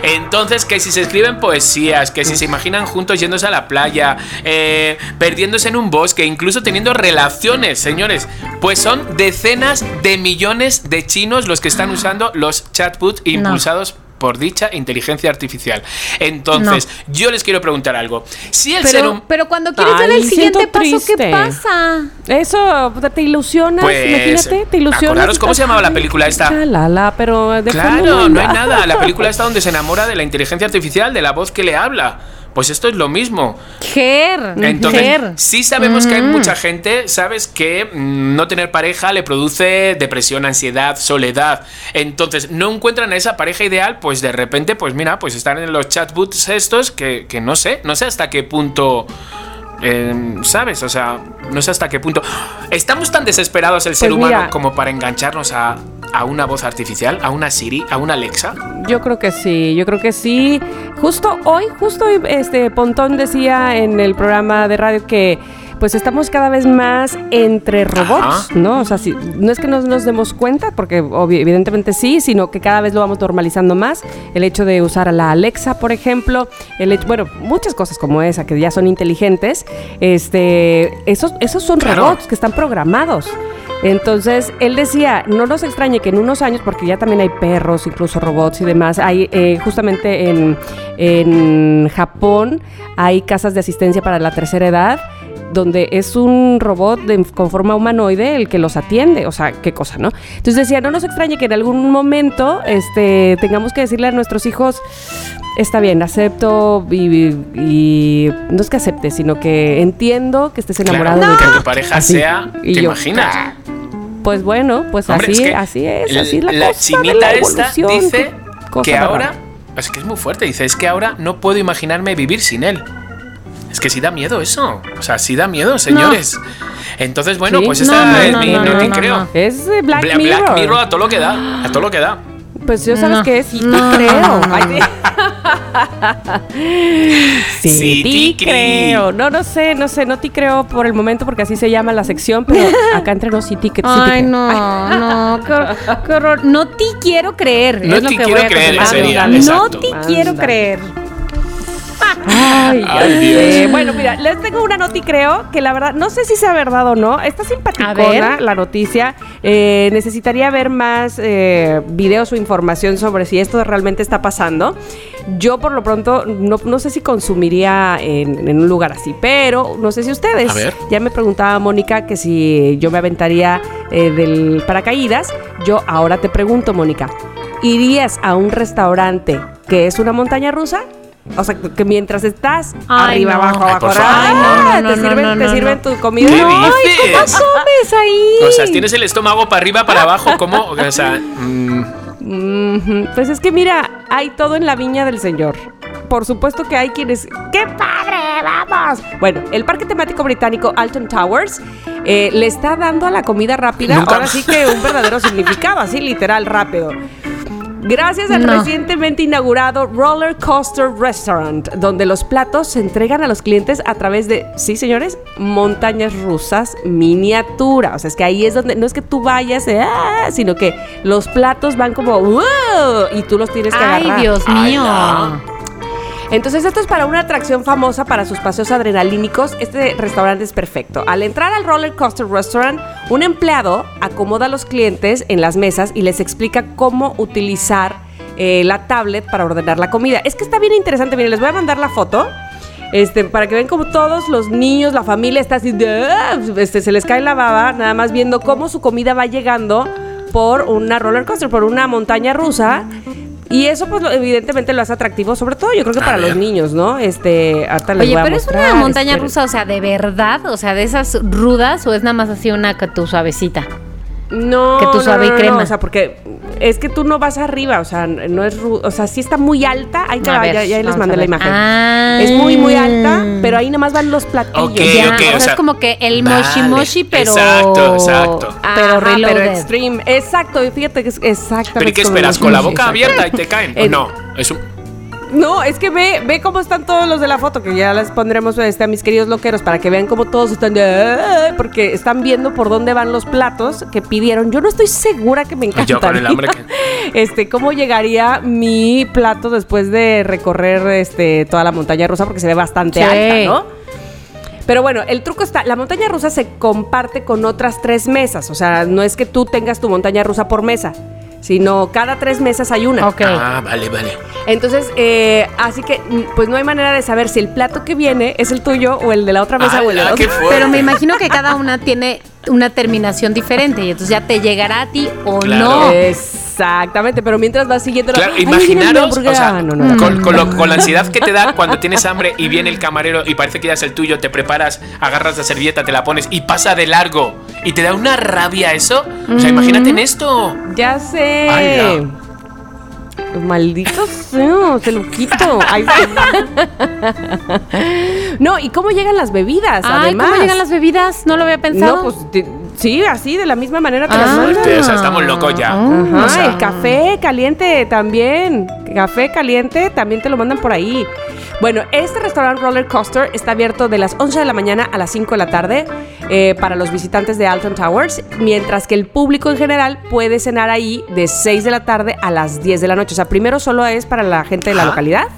Entonces, que si se escriben poesías, que si se imaginan juntos yéndose a la playa, eh, perdiéndose en un bosque, incluso teniendo relaciones, señores, pues son decenas de millones de chinos los que están usando los chatbots impulsados por dicha inteligencia artificial. Entonces, yo les quiero preguntar algo. Si el ser Pero, humano... pero cuando quieres Ay, dar el siguiente paso, ¿qué triste. pasa? Eso, te ilusionas, Pues, imagínate, te ilusionas. acordaros, ¿cómo se llamaba la película esta? Chalala, pero de fondo Claro, no hay da. nada. La película está donde se enamora de la inteligencia artificial, de la voz que le habla. Pues esto es lo mismo. Ger. Entonces, Ger. sí sabemos que hay Mm. mucha gente, sabes que mm, no tener pareja le produce depresión, ansiedad, soledad. Entonces, no encuentran a esa pareja ideal, pues de repente, pues mira, pues están en los chatbots estos que, que no sé, no sé hasta qué punto... eh, ¿Sabes? O sea, no sé hasta qué punto. ¿Estamos tan desesperados el ser Pues humano mira. como para engancharnos a, a una voz artificial, a una Siri, a una Alexa? Yo creo que sí, yo creo que sí. Justo hoy, justo hoy, este Pontón decía en el programa de radio que pues estamos cada vez más entre robots, Ajá. ¿no? O sea, sí, no es que no nos demos cuenta, porque evidentemente sí, sino que cada vez lo vamos normalizando más. El hecho de usar a la Alexa, por ejemplo, el hecho, bueno, muchas cosas como esa, que ya son inteligentes, este, esos, esos son Claro. robots que están programados. Entonces, él decía, no nos extrañe que en unos años, porque ya también hay perros, incluso robots y demás, hay eh, justamente en, en Japón hay casas de asistencia para la tercera edad, donde es un robot de- con forma humanoide el que los atiende, o sea, qué cosa, ¿no? Entonces decía, no nos extrañe que en algún momento este, tengamos que decirle a nuestros hijos, está bien, acepto y, y- no es que acepte, sino que entiendo que estés enamorado Claro, de que mí. tu pareja Así. sea, Y ¿te yo, imaginas? Pues bueno, pues Hombre, así, es que así es, la- así es la, la cosa de chinita la esta dice que ahora rara. es que es muy fuerte dice es que ahora no puedo imaginarme vivir sin él es que sí da miedo eso o sea sí da miedo señores entonces bueno Sí. pues No, esta no, es no, mi no, no, no, te no, creo no. Es Black Bla- Mirror. Black Mirror a todo lo que da a todo lo que da Pues yo sabes No. que sí te No, creo. no, no, Ay, sí. Sí, te creo. No, no sé, no sé, no te creo por el momento porque así se llama la sección, pero acá entre nos sí te, sí te Ay, creo. no, no, qué horror, qué horror. No te quiero creer. No es lo te que quiero voy a creer, sería, No te quiero creer. Ay, Ay. Dios. Bueno, mira, les tengo una noti, creo, que la verdad, no sé si sea verdad o no. Está simpaticona la noticia. Eh, necesitaría ver más eh, videos o información sobre si esto realmente está pasando. Yo, por lo pronto, no, no sé si consumiría en, en un lugar así, pero no sé si ustedes. A ver. Ya me preguntaba Mónica que si yo me aventaría eh, del paracaídas. Yo ahora te pregunto, Mónica, ¿irías a un restaurante que es una montaña rusa? O sea, que mientras estás Ay, arriba, no. abajo, Ay, abajo, por arriba, favor. No, no, te sirven, te tu comida. ¿Qué No, dices? comes ahí? o sea tienes el estómago para arriba para abajo como o sea mm, Pues es que mira, hay todo en la viña del Señor. Por supuesto que hay quienes. ¡Qué padre! ¡Vamos! Bueno, el parque temático británico Alton Towers eh, le está dando a la comida rápida. Nunca- Ahora sí que un verdadero significado, así literal, rápido. Gracias al No. recientemente inaugurado Roller Coaster Restaurant, donde los platos se entregan a los clientes a través de, sí señores, montañas rusas miniatura. O sea, es que ahí es donde, no es que tú vayas, eh, ah, sino que los platos van como, ¡wow! Y tú los tienes que Ay, agarrar. Dios Ay, mío. no. Entonces esto es para una atracción famosa para sus paseos adrenalínicos. Este restaurante es perfecto. Al entrar al Roller Coaster Restaurant, un empleado acomoda a los clientes en las mesas y les explica cómo utilizar eh, la tablet para ordenar la comida. Es que está bien interesante. Miren, les voy a mandar la foto. Este, para que vean como todos los niños, la familia está así "Ah", este, se les cae la baba, nada más viendo cómo su comida va llegando por una roller coaster, por una montaña rusa. Y eso, pues, lo- evidentemente lo hace atractivo, sobre todo yo creo que para los niños, ¿no? Este, ahorita les Oye, voy a pero es una montaña esperen. rusa, o sea, de verdad, o sea, de esas rudas, o es nada más así una que tu suavecita. No, que tu no, suave y no, no, crema. o sea, porque es que tú no vas arriba, o sea, no es, o sea, sí está muy alta. Ahí te A va, ver, ya, ya les mandé la imagen. Ah. Es muy, muy alta, pero ahí nada más van los platillos. Ya, o sea, o sea, es como que el vale, moshi moshi, pero. exacto, exacto. Pero Ajá, reloaded. pero extreme. Exacto, y fíjate que es exactamente. pero ¿y qué esperas con la boca exacto. abierta y te caen no es un No, es que ve, ve cómo están todos los de la foto, que ya les pondremos este, a mis queridos loqueros para que vean cómo todos están de... Porque están viendo por dónde van los platos que pidieron. Yo no estoy segura que me encanta. Yo con el hambre que- Este, cómo llegaría mi plato después de recorrer este, toda la montaña rusa, porque se ve bastante Sí. alta, ¿no? Pero bueno, el truco está, la montaña rusa se comparte con otras tres mesas, o sea, no es que tú tengas tu montaña rusa por mesa, sino cada tres mesas hay una. Ok. Ah, vale, vale. Entonces, eh, así que, mm, pues no hay manera de saber si el plato que viene es el tuyo o el de la otra mesa o el de la ¡Hala, qué otra. Pero me imagino que cada una tiene una terminación diferente y entonces ya te llegará a ti o Claro. no. Exactamente, pero mientras vas siguiendo la- Claro, Ay, mi imaginaros, o sea, No, no, no. Con, con lo- con la ansiedad que te da cuando tienes hambre y viene el camarero y parece que ya es el tuyo, te preparas, agarras la servilleta, te la pones y pasa de largo y te da una rabia eso. O sea, imagínate en esto. Ya sé. Ala. Maldito sea, se lo quito. Ay, sí. no, ¿y cómo llegan las bebidas? Ay, además? ¿cómo llegan las bebidas? No lo había pensado. No, pues sí, así, de la misma manera las Ah. Fuerte, o sea, estamos locos ya. Ajá, O sea, el café caliente también. Café caliente también te lo mandan por ahí. Bueno, este restaurante Roller Coaster está abierto de las 11 de la mañana a las 5 de la tarde eh, para los visitantes de Alton Towers, mientras que el público en general puede cenar ahí de 6 de la tarde a las 10 de la noche. O sea, primero solo es para la gente de la localidad.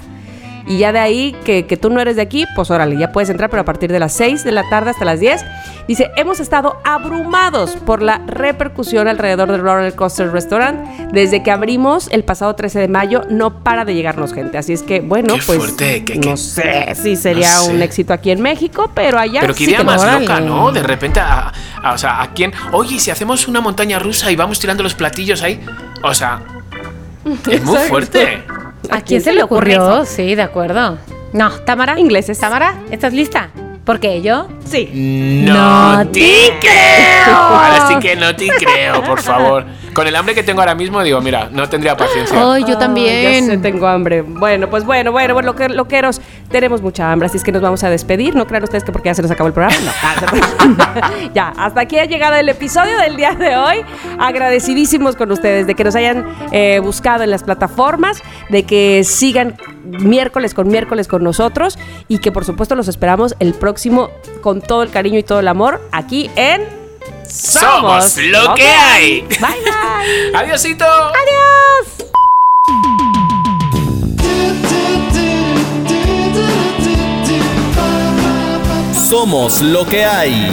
Y ya de ahí que, que tú no eres de aquí, pues órale, ya puedes entrar, pero a partir de las 6 de la tarde hasta las 10. Dice, hemos estado abrumados por la repercusión alrededor del Roller Coaster Restaurant. Desde que abrimos el pasado 13 de mayo, no para de llegarnos gente. Así es que, bueno, Qué pues fuerte, que- no que- sé si sería no sé. un éxito aquí en México, pero allá Pero qué sí idea que más no. loca, ¿no? De repente, a, a- o sea, ¿a quién? Oye, si hacemos una montaña rusa y vamos tirando los platillos ahí. O sea, es muy Exacto. fuerte. ¿A quién se le ocurrió? Sí, de acuerdo. No, Tamara. Ingleses. Tamara, ¿estás lista? Porque yo. Sí. No, No te te creo. Ahora sí que no te creo, por favor. Con el hambre que tengo ahora mismo, digo, mira, no tendría paciencia. Ay, yo Ay, también. ya sé, tengo hambre. Bueno, pues bueno, bueno, bueno, lo que, loqueros, tenemos mucha hambre, así es que nos vamos a despedir. No crean ustedes que porque ya se nos acabó el programa. No. ya, hasta aquí ha llegado el episodio del día de hoy. Agradecidísimos con ustedes de que nos hayan eh, buscado en las plataformas, de que sigan miércoles con miércoles con nosotros y que por supuesto los esperamos el próximo con todo el cariño y todo el amor aquí en Somos lo que hay. Bye bye. Adiósito. Somos lo que hay.